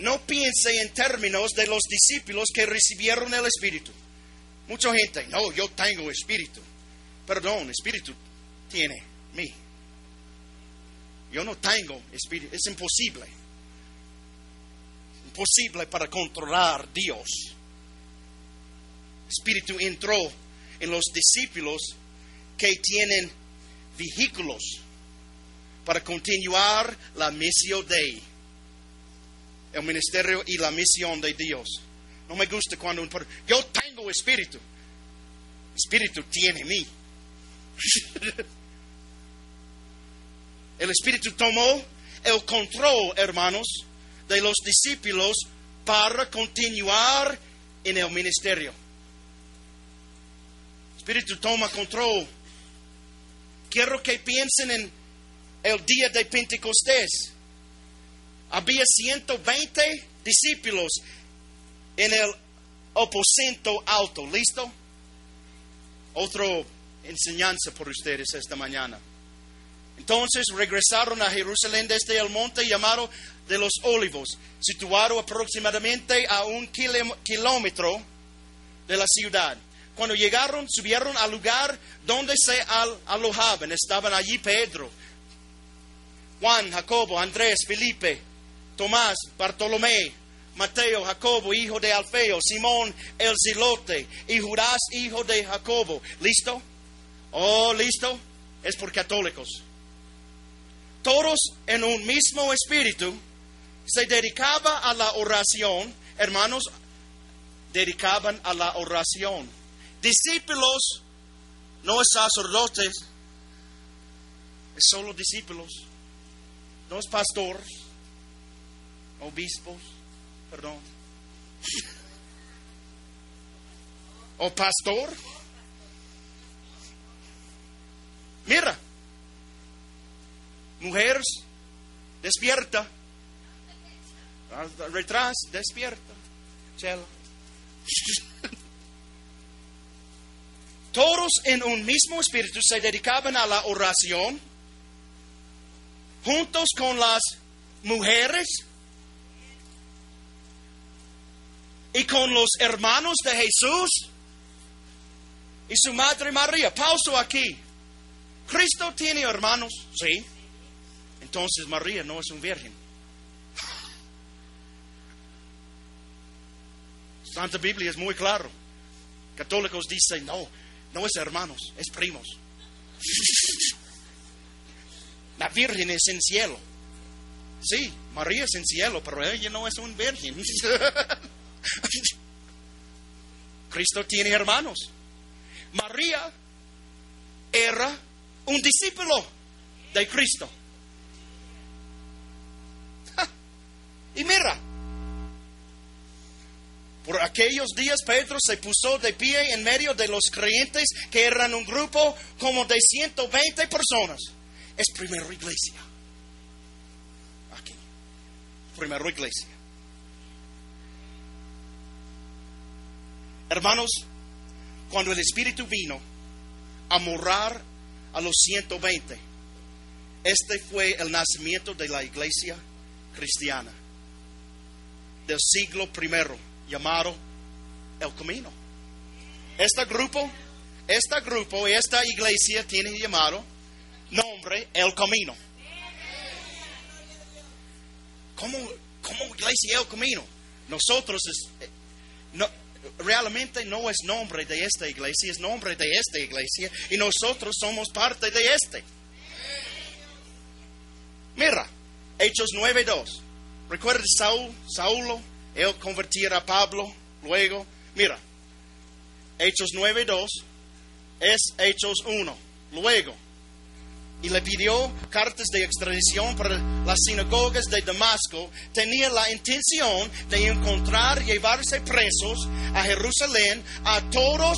No piense en términos de los discípulos que recibieron el espíritu. Mucha gente, no, yo tengo espíritu. Perdón, espíritu tiene mí. Yo no tengo espíritu, es imposible. Imposible para controlar Dios. Espíritu entró en los discípulos que tienen vehículos para continuar la misión de el ministerio y la misión de Dios. No me gusta cuando un yo tengo espíritu. Espíritu tiene mí. El Espíritu tomó el control, hermanos, de los discípulos para continuar en el ministerio. Espíritu toma control. Quiero que piensen en el día de Pentecostés. Había 120 discípulos en el aposento alto. ¿Listo? Otra enseñanza por ustedes esta mañana. Entonces regresaron a Jerusalén desde el monte llamado de los Olivos, situado aproximadamente a un kilómetro de la ciudad. Cuando llegaron, subieron al lugar donde se alojaban. Estaban allí Pedro, Juan, Jacobo, Andrés, Felipe, Tomás, Bartolomé, Mateo, Jacobo, hijo de Alfeo, Simón el Zilote y Judas, hijo de Jacobo. ¿Listo? Oh, listo. Es por católicos. Todos en un mismo espíritu se dedicaba a la oración. Hermanos, dedicaban a la oración. Discípulos, no es sacerdotes, es solo discípulos. No es pastor, obispos, perdón. O pastor. Mira, mujeres, despierta. Retrás, despierta. Chela. Todos en un mismo espíritu se dedicaban a la oración, juntos con las mujeres y con los hermanos de Jesús y su madre María. Pauso aquí. ¿Cristo tiene hermanos? Sí. Entonces María no es un virgen. Santa Biblia es muy claro. Católicos dicen, no, no es hermanos, es primos. La Virgen es en cielo. Sí, María es en cielo, pero ella no es un virgen. Cristo tiene hermanos. María era un discípulo de Cristo. Y mira, por aquellos días Pedro se puso de pie en medio de los creyentes que eran un grupo como de 120 personas. Es primera iglesia. Aquí. Primera iglesia. Hermanos, cuando el Espíritu vino a morar a los 120, este fue el nacimiento de la iglesia cristiana del siglo primero, llamado El Camino. Este grupo, este grupo y esta iglesia tiene llamado nombre El Camino. ¿Cómo, cómo iglesia El Camino? Nosotros es, no, realmente no es nombre de esta iglesia, es nombre de esta iglesia y nosotros somos parte de este. Mira, Hechos 9.2. Recuerda Saúl, Saulo, él convertir a Pablo luego. Mira, Hechos 9.2 es Hechos 1. Luego, y le pidió cartas de extradición para las sinagogas de Damasco, tenía la intención de encontrar llevarse presos a Jerusalén a todos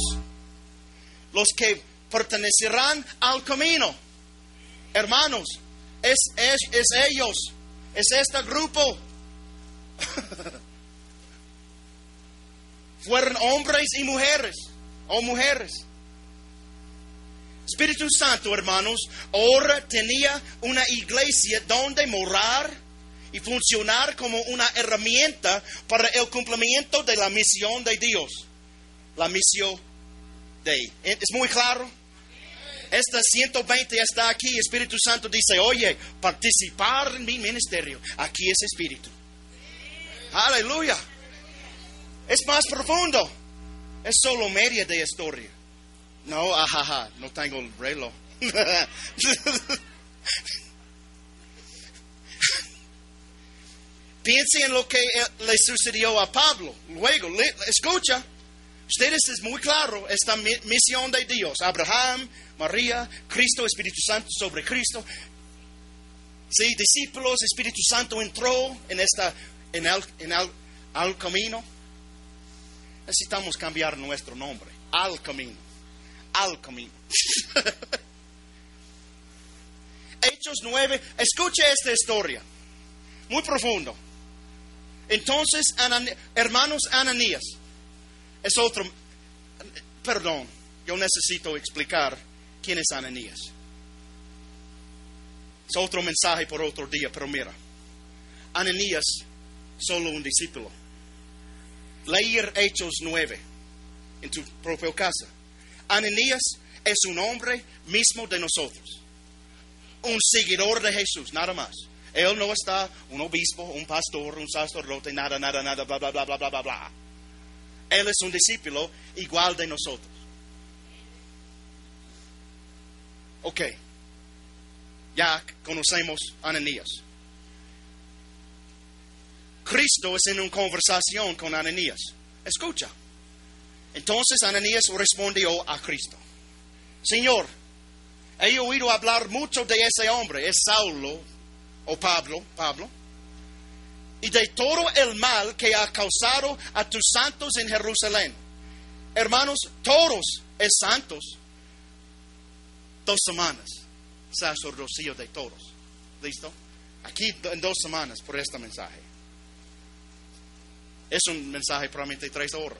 los que pertenecerán al camino. Hermanos, Es, es, es ellos. Es este grupo. Fueron hombres y mujeres. O mujeres. Espíritu Santo, hermanos, ahora tenía una iglesia donde morar y funcionar como una herramienta para el cumplimiento de la misión de Dios. La misión de... ¿Es muy claro? Esta 120 está aquí. Espíritu Santo dice, oye, participar en mi ministerio. Aquí es Espíritu. Aleluya. Es más profundo. Es solo media de historia. No, ajaja, no tengo el reloj. Piense en lo que le sucedió a Pablo. Luego, le, escucha, ustedes es muy claro esta misión de Dios. Abraham, María, Cristo, Espíritu Santo sobre Cristo. Sí, discípulos, Espíritu Santo entró en esta, en el, en el, al camino. Necesitamos cambiar nuestro nombre. Al camino. Al camino. Hechos 9. Escuche esta historia. Muy profundo. Entonces, hermanos Ananías, es otro, perdón, yo necesito explicar quién es Ananías. Es otro mensaje por otro día, pero mira, Ananías, solo un discípulo. Leer Hechos 9 en tu propia casa. Ananías es un hombre mismo de nosotros, un seguidor de Jesús, nada más. Él no está un obispo, un pastor, un sacerdote, nada, nada, nada, bla, bla, bla, bla, bla, bla, bla. Él es un discípulo igual de nosotros. Ok. Ya conocemos a Ananías. Cristo es en una conversación con Ananías. Escucha. Entonces Ananías respondió a Cristo. Señor, he oído hablar mucho de ese hombre, es Saulo, o Pablo, Pablo, y de todo el mal que ha causado a tus santos en Jerusalén. Hermanos, todos es santos. Dos semanas, sacerdocio de todos. ¿Listo? Aquí en dos semanas por este mensaje. Es un mensaje probablemente tres horas.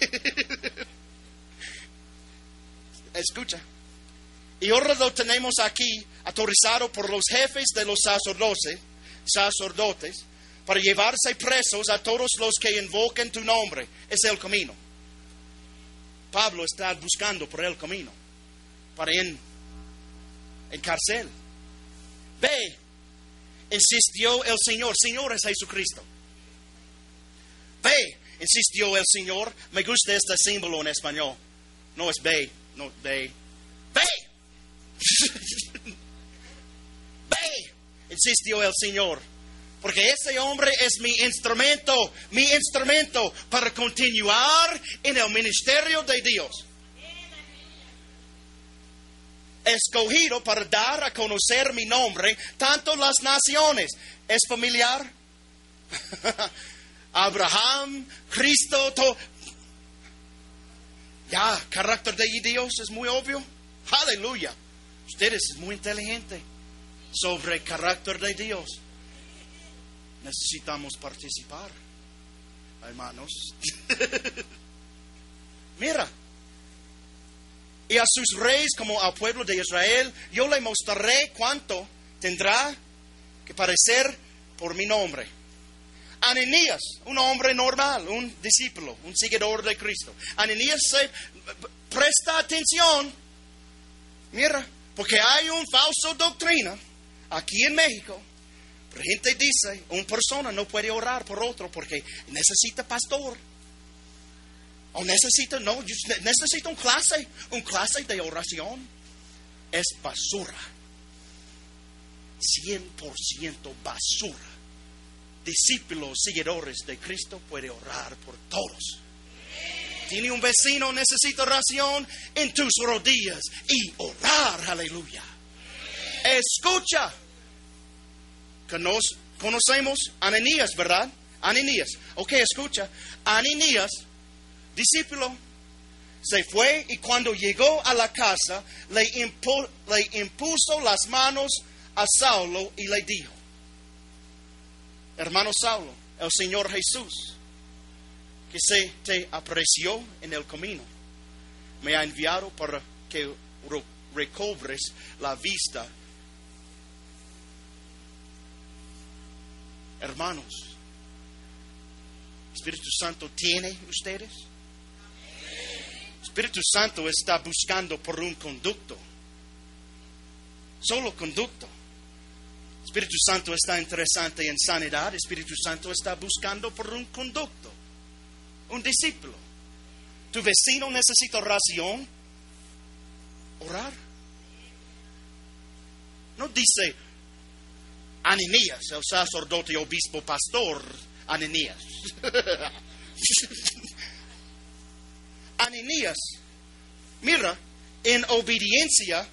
Escucha. Y ahora lo tenemos aquí autorizado por los jefes de los sacerdotes, sacerdotes para llevarse presos a todos los que invoquen tu nombre. Es el camino. Pablo está buscando por el camino para en, en cárcel. Ve, insistió el Señor. Señor es Jesucristo. Ve, insistió el Señor. Me gusta este símbolo en español. No es ve, no ve. Ve. Ve, insistió el Señor, porque ese hombre es mi instrumento, mi instrumento para continuar en el ministerio de Dios. Escogido para dar a conocer mi nombre, tanto las naciones. ¿Es familiar? Abraham, Cristo, todo. Ya, carácter de Dios es muy obvio. Aleluya. Ustedes es muy inteligente sobre el carácter de Dios. Necesitamos participar, hermanos. Mira, y a sus reyes como al pueblo de Israel, yo le mostraré cuánto tendrá que parecer por mi nombre. Ananías, un hombre normal, un discípulo, un seguidor de Cristo. Ananías se presta atención. Mira, porque hay una falsa doctrina aquí en México. La gente dice, una persona no puede orar por otro porque necesita pastor. O necesita, no, necesita un clase, un clase de oración. Es basura. 100% basura. Discípulos, seguidores de Cristo puede orar por todos tiene un vecino, necesita oración, en tus rodillas y orar, aleluya. Escucha. conocemos a Ananías, ¿verdad? Ananías. Ok, escucha. Ananías, discípulo, se fue y cuando llegó a la casa le, impu- le impuso las manos a Saulo y le dijo, hermano Saulo, el Señor Jesús, que se te apreció en el camino, me ha enviado para que recobres la vista. Hermanos, Espíritu Santo tiene ustedes. Espíritu Santo está buscando por un conducto. Solo conducto. Espíritu Santo está interesante en sanidad. Espíritu Santo está buscando por un conducto. Un discípulo. Tu vecino necesita oración. Orar. No dice Ananías, el sacerdote, obispo, pastor, Ananías. Ananías, mira, en obediencia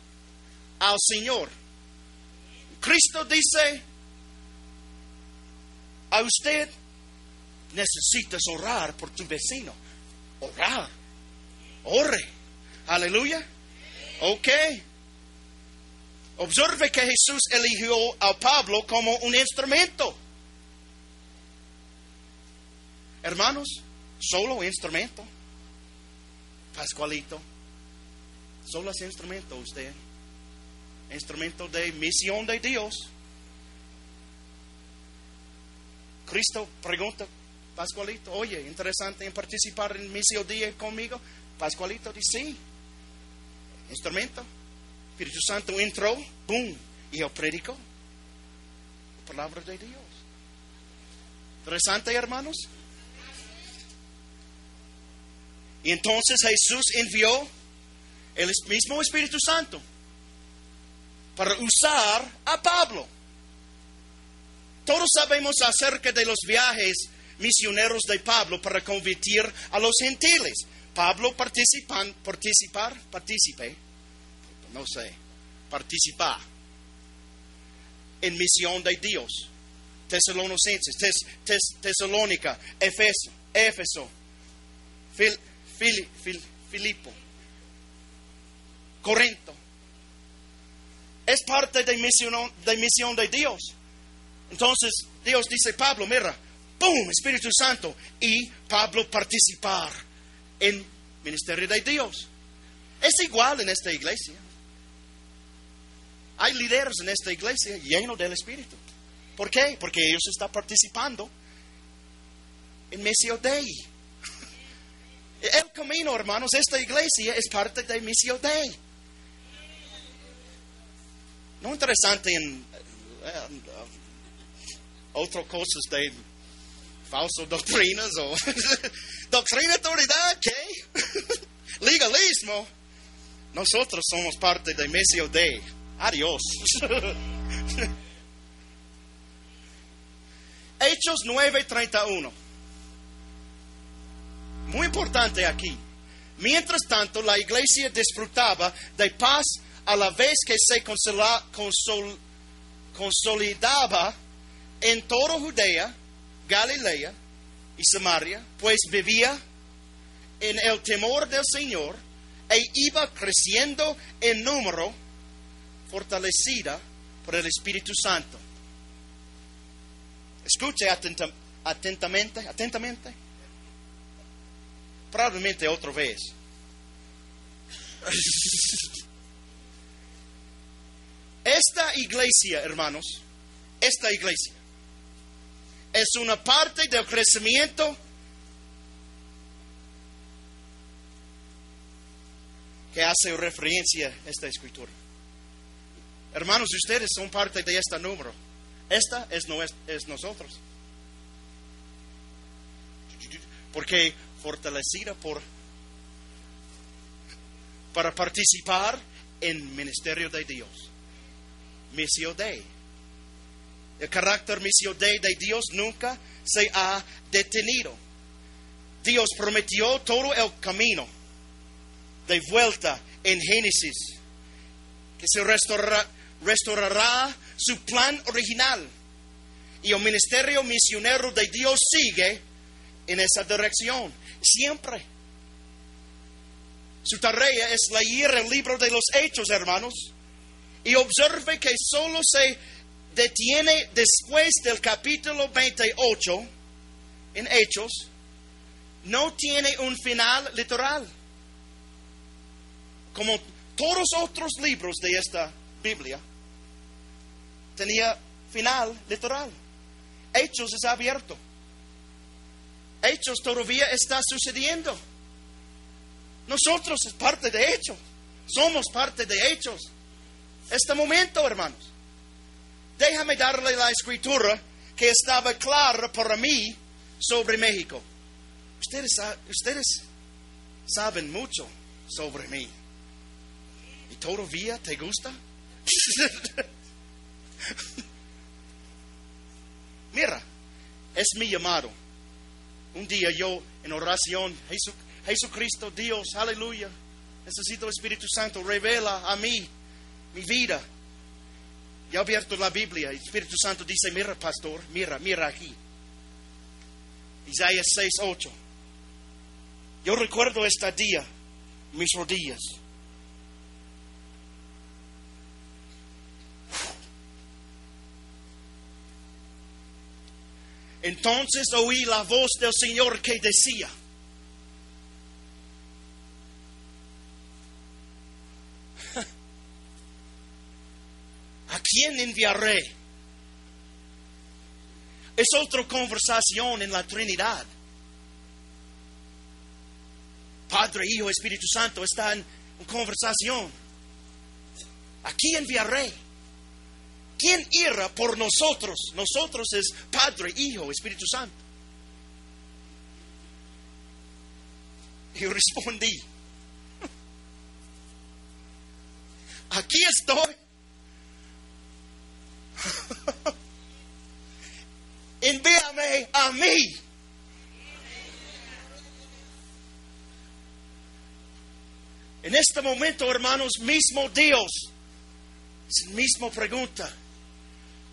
al Señor. Cristo dice, a usted necesitas orar por tu vecino. Orar. Ore. Aleluya. Ok. Observe que Jesús eligió a Pablo como un instrumento. Hermanos, solo instrumento. Pascualito, solo es instrumento usted. Instrumento de misión de Dios. Cristo pregunta, Pascualito, oye, interesante en participar en misión día conmigo. Pascualito dice, sí. Instrumento. Espíritu Santo entró, boom, y él predicó. La palabra de Dios. Interesante, hermanos. Y entonces Jesús envió el mismo Espíritu Santo para usar a Pablo. Todos sabemos acerca de los viajes misioneros de Pablo para convertir a los gentiles. Pablo participan, participar, participe, no sé, participar en misión de Dios. Tesalonicenses, Tes- Tes- Tesalónica, Efeso, Éfeso, Fil- Fil- Filipo, Corinto. Es parte de misión, de misión de Dios. Entonces Dios dice, Pablo, mira, ¡pum! Espíritu Santo. Y Pablo participar en ministerio de Dios. Es igual en esta iglesia. Hay líderes en esta iglesia llenos del Espíritu. ¿Por qué? Porque ellos están participando en Misión Dei. El camino, hermanos, esta iglesia es parte de Misión Dei. No interesante en eh, eh, otras cosas de falsas doctrinas o doctrina de autoridad, ¿qué? Legalismo. Nosotros somos parte de Misión Dei. Adiós. Hechos 9:31. Muy importante aquí. Mientras tanto, la iglesia disfrutaba de paz a la vez que se consolidaba en toda Judea, Galilea y Samaria, pues vivía en el temor del Señor e iba creciendo en número, fortalecida por el Espíritu Santo. Escuche atenta- atentamente, atentamente. Probablemente otra vez. Esta iglesia, hermanos, esta iglesia es una parte del crecimiento que hace referencia a esta escritura. Hermanos, ustedes son parte de este número. Esta es, no es, es nosotros. Porque fortalecida por para participar en ministerio de Dios. Misión Dei. El carácter misión Dei de Dios nunca se ha detenido. Dios prometió todo el camino de vuelta en Génesis, que se restaurará su plan original. Y el ministerio misionero de Dios sigue en esa dirección, siempre. Su tarea es leer el libro de los Hechos, hermanos, y observe que solo se detiene después del capítulo 28 en Hechos, no tiene un final literal. Como todos otros libros de esta Biblia, tenía final literal. Hechos es abierto. Hechos todavía está sucediendo. Nosotros es parte de Hechos. Somos parte de Hechos. Este momento, hermanos. Déjame darle la escritura que estaba clara para mí sobre México. Ustedes, saben mucho sobre mí. ¿Y todavía te gusta? Mira, es mi llamado. Un día yo en oración, Jesucristo, Dios, aleluya, necesito el Espíritu Santo, revela a mí mi vida. Y he abierto la Biblia, el Espíritu Santo dice, mira pastor, mira, mira aquí. Isaías 6, 8. Yo recuerdo este día, mis rodillas. Entonces oí la voz del Señor que decía, quién enviaré? Es otra conversación en la Trinidad. Padre, Hijo, Espíritu Santo están en conversación. ¿A quién enviaré? ¿Quién irá por nosotros? Nosotros es Padre, Hijo, Espíritu Santo. Yo respondí, aquí estoy. Envíame mí. En este momento, hermanos, mismo Dios, mismo pregunta,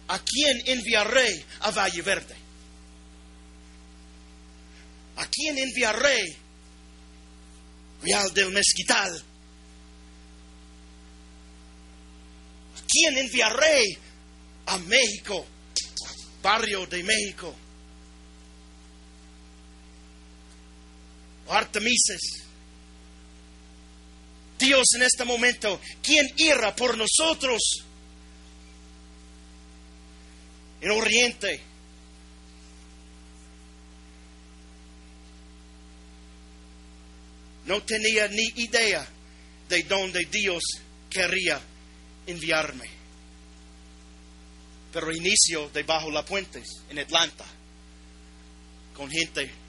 ¿a quién enviaré a Valle Verde? ¿A quién enviaré Real del Mezquital? ¿A quién enviaré a México, barrio de México? Artemises. Dios en este momento, ¿quién irá por nosotros? En Oriente. No tenía ni idea de dónde Dios quería enviarme. Pero inicio debajo de la puentes en Atlanta con gente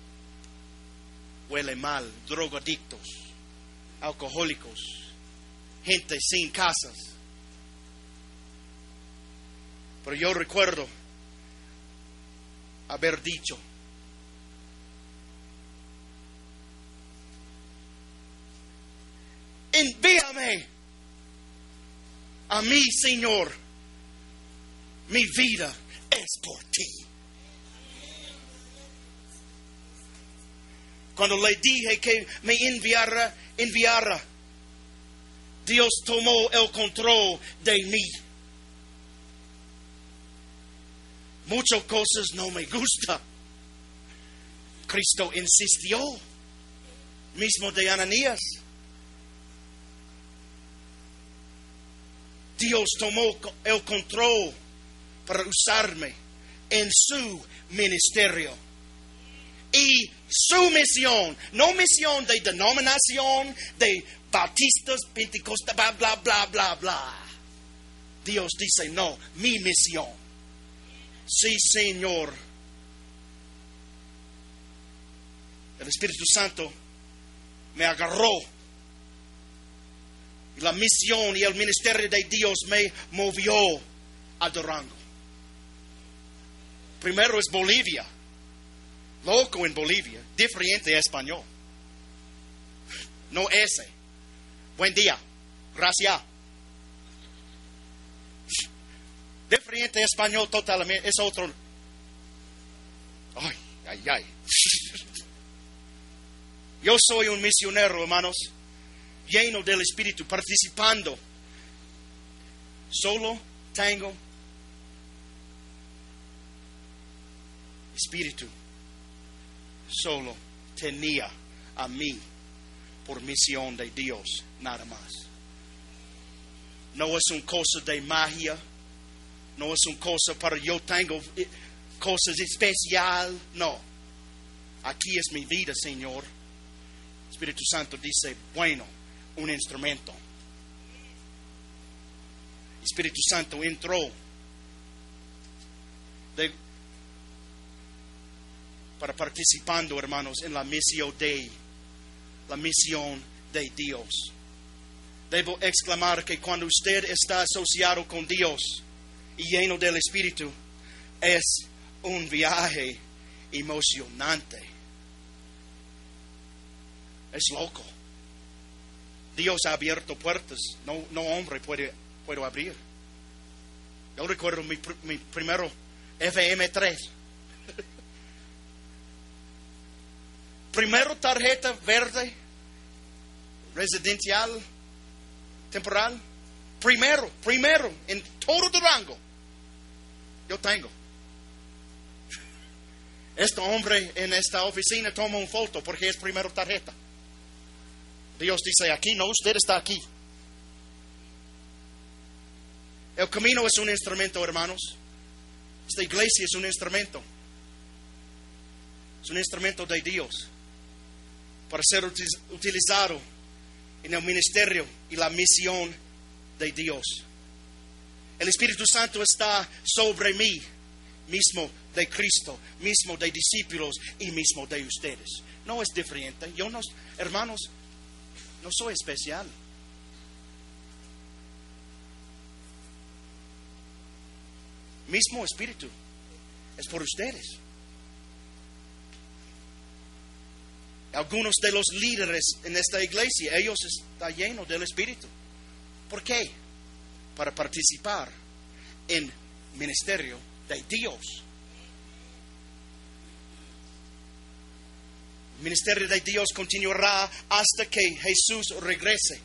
huele mal, drogadictos, alcohólicos, gente sin casas. Pero yo recuerdo haber dicho, envíame a mí, Señor, mi vida es por ti. Cuando le dije que me enviara, enviara, Dios tomó el control de mí. Muchas cosas no me gustan. Cristo insistió, mismo de Ananías. Dios tomó el control para usarme en su ministerio. Y su misión, no misión de denominación, de bautistas, pentecostal, bla, bla, bla, bla, bla. Dios dice, no, mi misión. Sí, Señor. El Espíritu Santo me agarró. Y la misión y el ministerio de Dios me movió a Durango. Primero es Bolivia. Loco en Bolivia. Diferente español. No ese. Buen día. Gracias. Diferente español totalmente. Es otro. Ay, ay, ay. Yo soy un misionero, hermanos. lleno del Espíritu, participando. Solo tengo Espíritu. Solo tenía a mí por misión de Dios, nada más. No es una cosa de magia, no es una cosa para yo tengo eh, cosas especial, no. Aquí es mi vida, Señor. Espíritu Santo dice, bueno, un instrumento. Espíritu Santo entró para participando, hermanos, en la misión de la misión de Dios. Debo exclamar que cuando usted está asociado con Dios y lleno del Espíritu, es un viaje emocionante. Es loco. Dios ha abierto puertas, no, no hombre puede, abrir. Yo recuerdo mi, mi primero FM3. Primero tarjeta verde, residencial, temporal. Primero, primero, en todo Durango. Yo tengo. Este hombre en esta oficina toma una foto porque es primero tarjeta. Dios dice aquí, no, usted está aquí. El camino es un instrumento, hermanos. Esta iglesia es un instrumento. Es un instrumento de Dios para ser utilizado en el ministerio y la misión de Dios. El Espíritu Santo está sobre mí, mismo de Cristo, mismo de discípulos y mismo de ustedes. No es diferente. Yo no, hermanos, no soy especial. Mismo Espíritu es por ustedes. Algunos de los líderes en esta iglesia, ellos están llenos del Espíritu. ¿Por qué? Para participar en ministerio de Dios. El ministerio de Dios continuará hasta que Jesús regrese.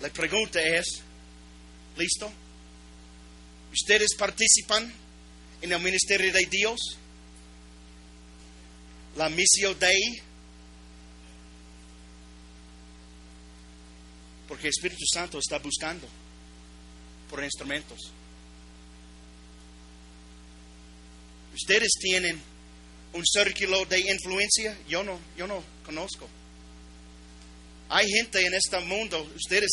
La pregunta es, ¿listo? ¿Ustedes participan en el ministerio de Dios? La misión Dei. Porque el Espíritu Santo está buscando por instrumentos. Ustedes tienen un círculo de influencia, yo no, yo no conozco. Hay gente en este mundo, ustedes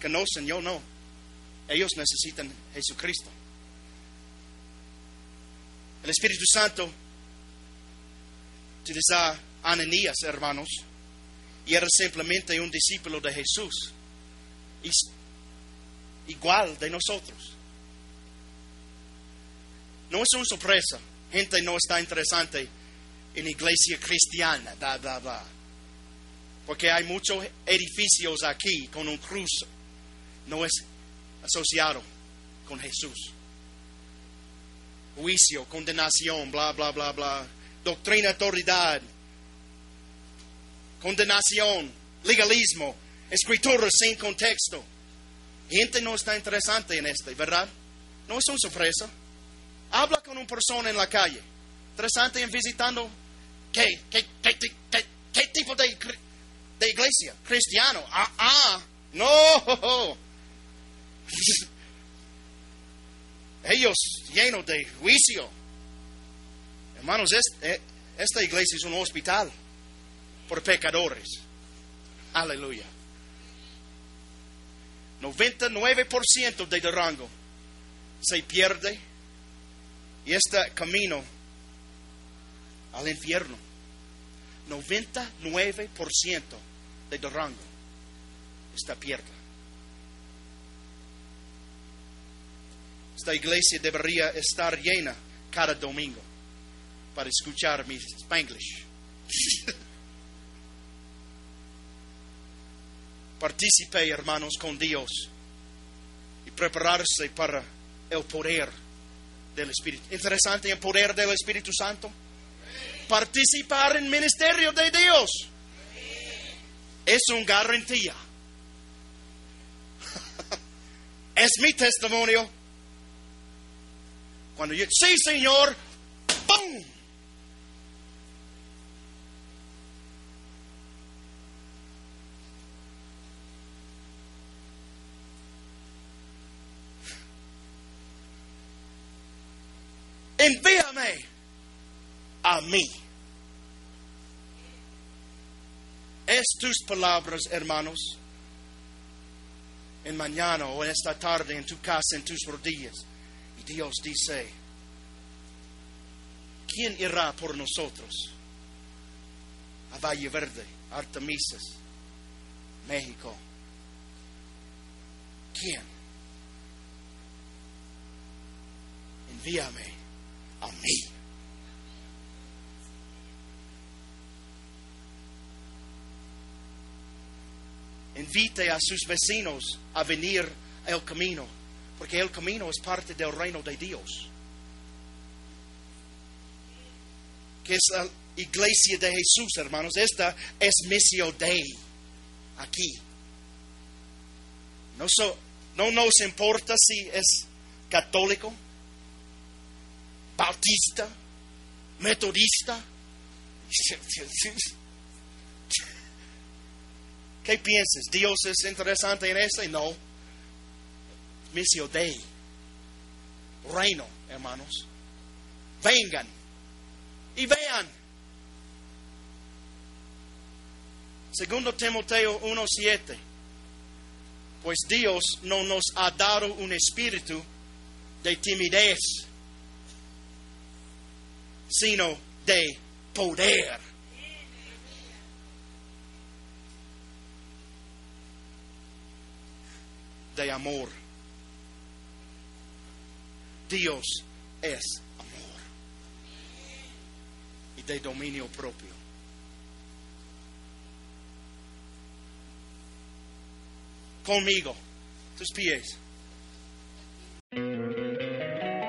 conocen, yo no. Ellos necesitan Jesucristo. El Espíritu Santo utilizar Ananías, hermanos, y era simplemente un discípulo de Jesús, igual de nosotros. No es una sorpresa, gente no está interesante en iglesia cristiana, da, da, da. porque hay muchos edificios aquí con un cruz, no es asociado con Jesús. Juicio, condenación, bla, bla, bla, bla doctrina, autoridad, condenación, legalismo, escritura sin contexto. Gente no está interesante en esto, ¿verdad? No es una sorpresa. Habla con una persona en la calle. Interesante en visitando. ¿Qué, tipo de, de, iglesia? Cristiano. Ah, ah, no. Ellos llenos de juicio. Hermanos, eh, esta iglesia es un hospital por pecadores. Aleluya. 99% de Durango se pierde y este camino al infierno. 99% de Durango está pierda. Esta iglesia debería estar llena cada domingo para escuchar mi spanglish. Participe, hermanos, con Dios y prepararse para el poder del Espíritu. Interesante el poder del Espíritu Santo. Participar en ministerio de Dios. Es un garantía. es mi testimonio. Cuando yo, sí, Señor, ¡pum! Envíame a mí. Es tus palabras, hermanos, en mañana o en esta tarde, en tu casa, en tus rodillas. Y Dios dice, ¿quién irá por nosotros? A Valle Verde, Artemisas, México. ¿Quién? Envíame a mí. Invite a sus vecinos a venir al camino, porque el camino es parte del reino de Dios. Que es la iglesia de Jesús, hermanos. Esta es misión Dei, aquí. No, no nos importa si es católico, bautista, metodista. ¿Qué piensas? ¿Dios es interesante en eso? No. Misión Dei. Reino, hermanos. Vengan y vean. Segundo Timoteo 1.7. Pues Dios no nos ha dado un espíritu de timidez, sino de poder. De amor. Dios es amor. Y de dominio propio. Conmigo, tus pies.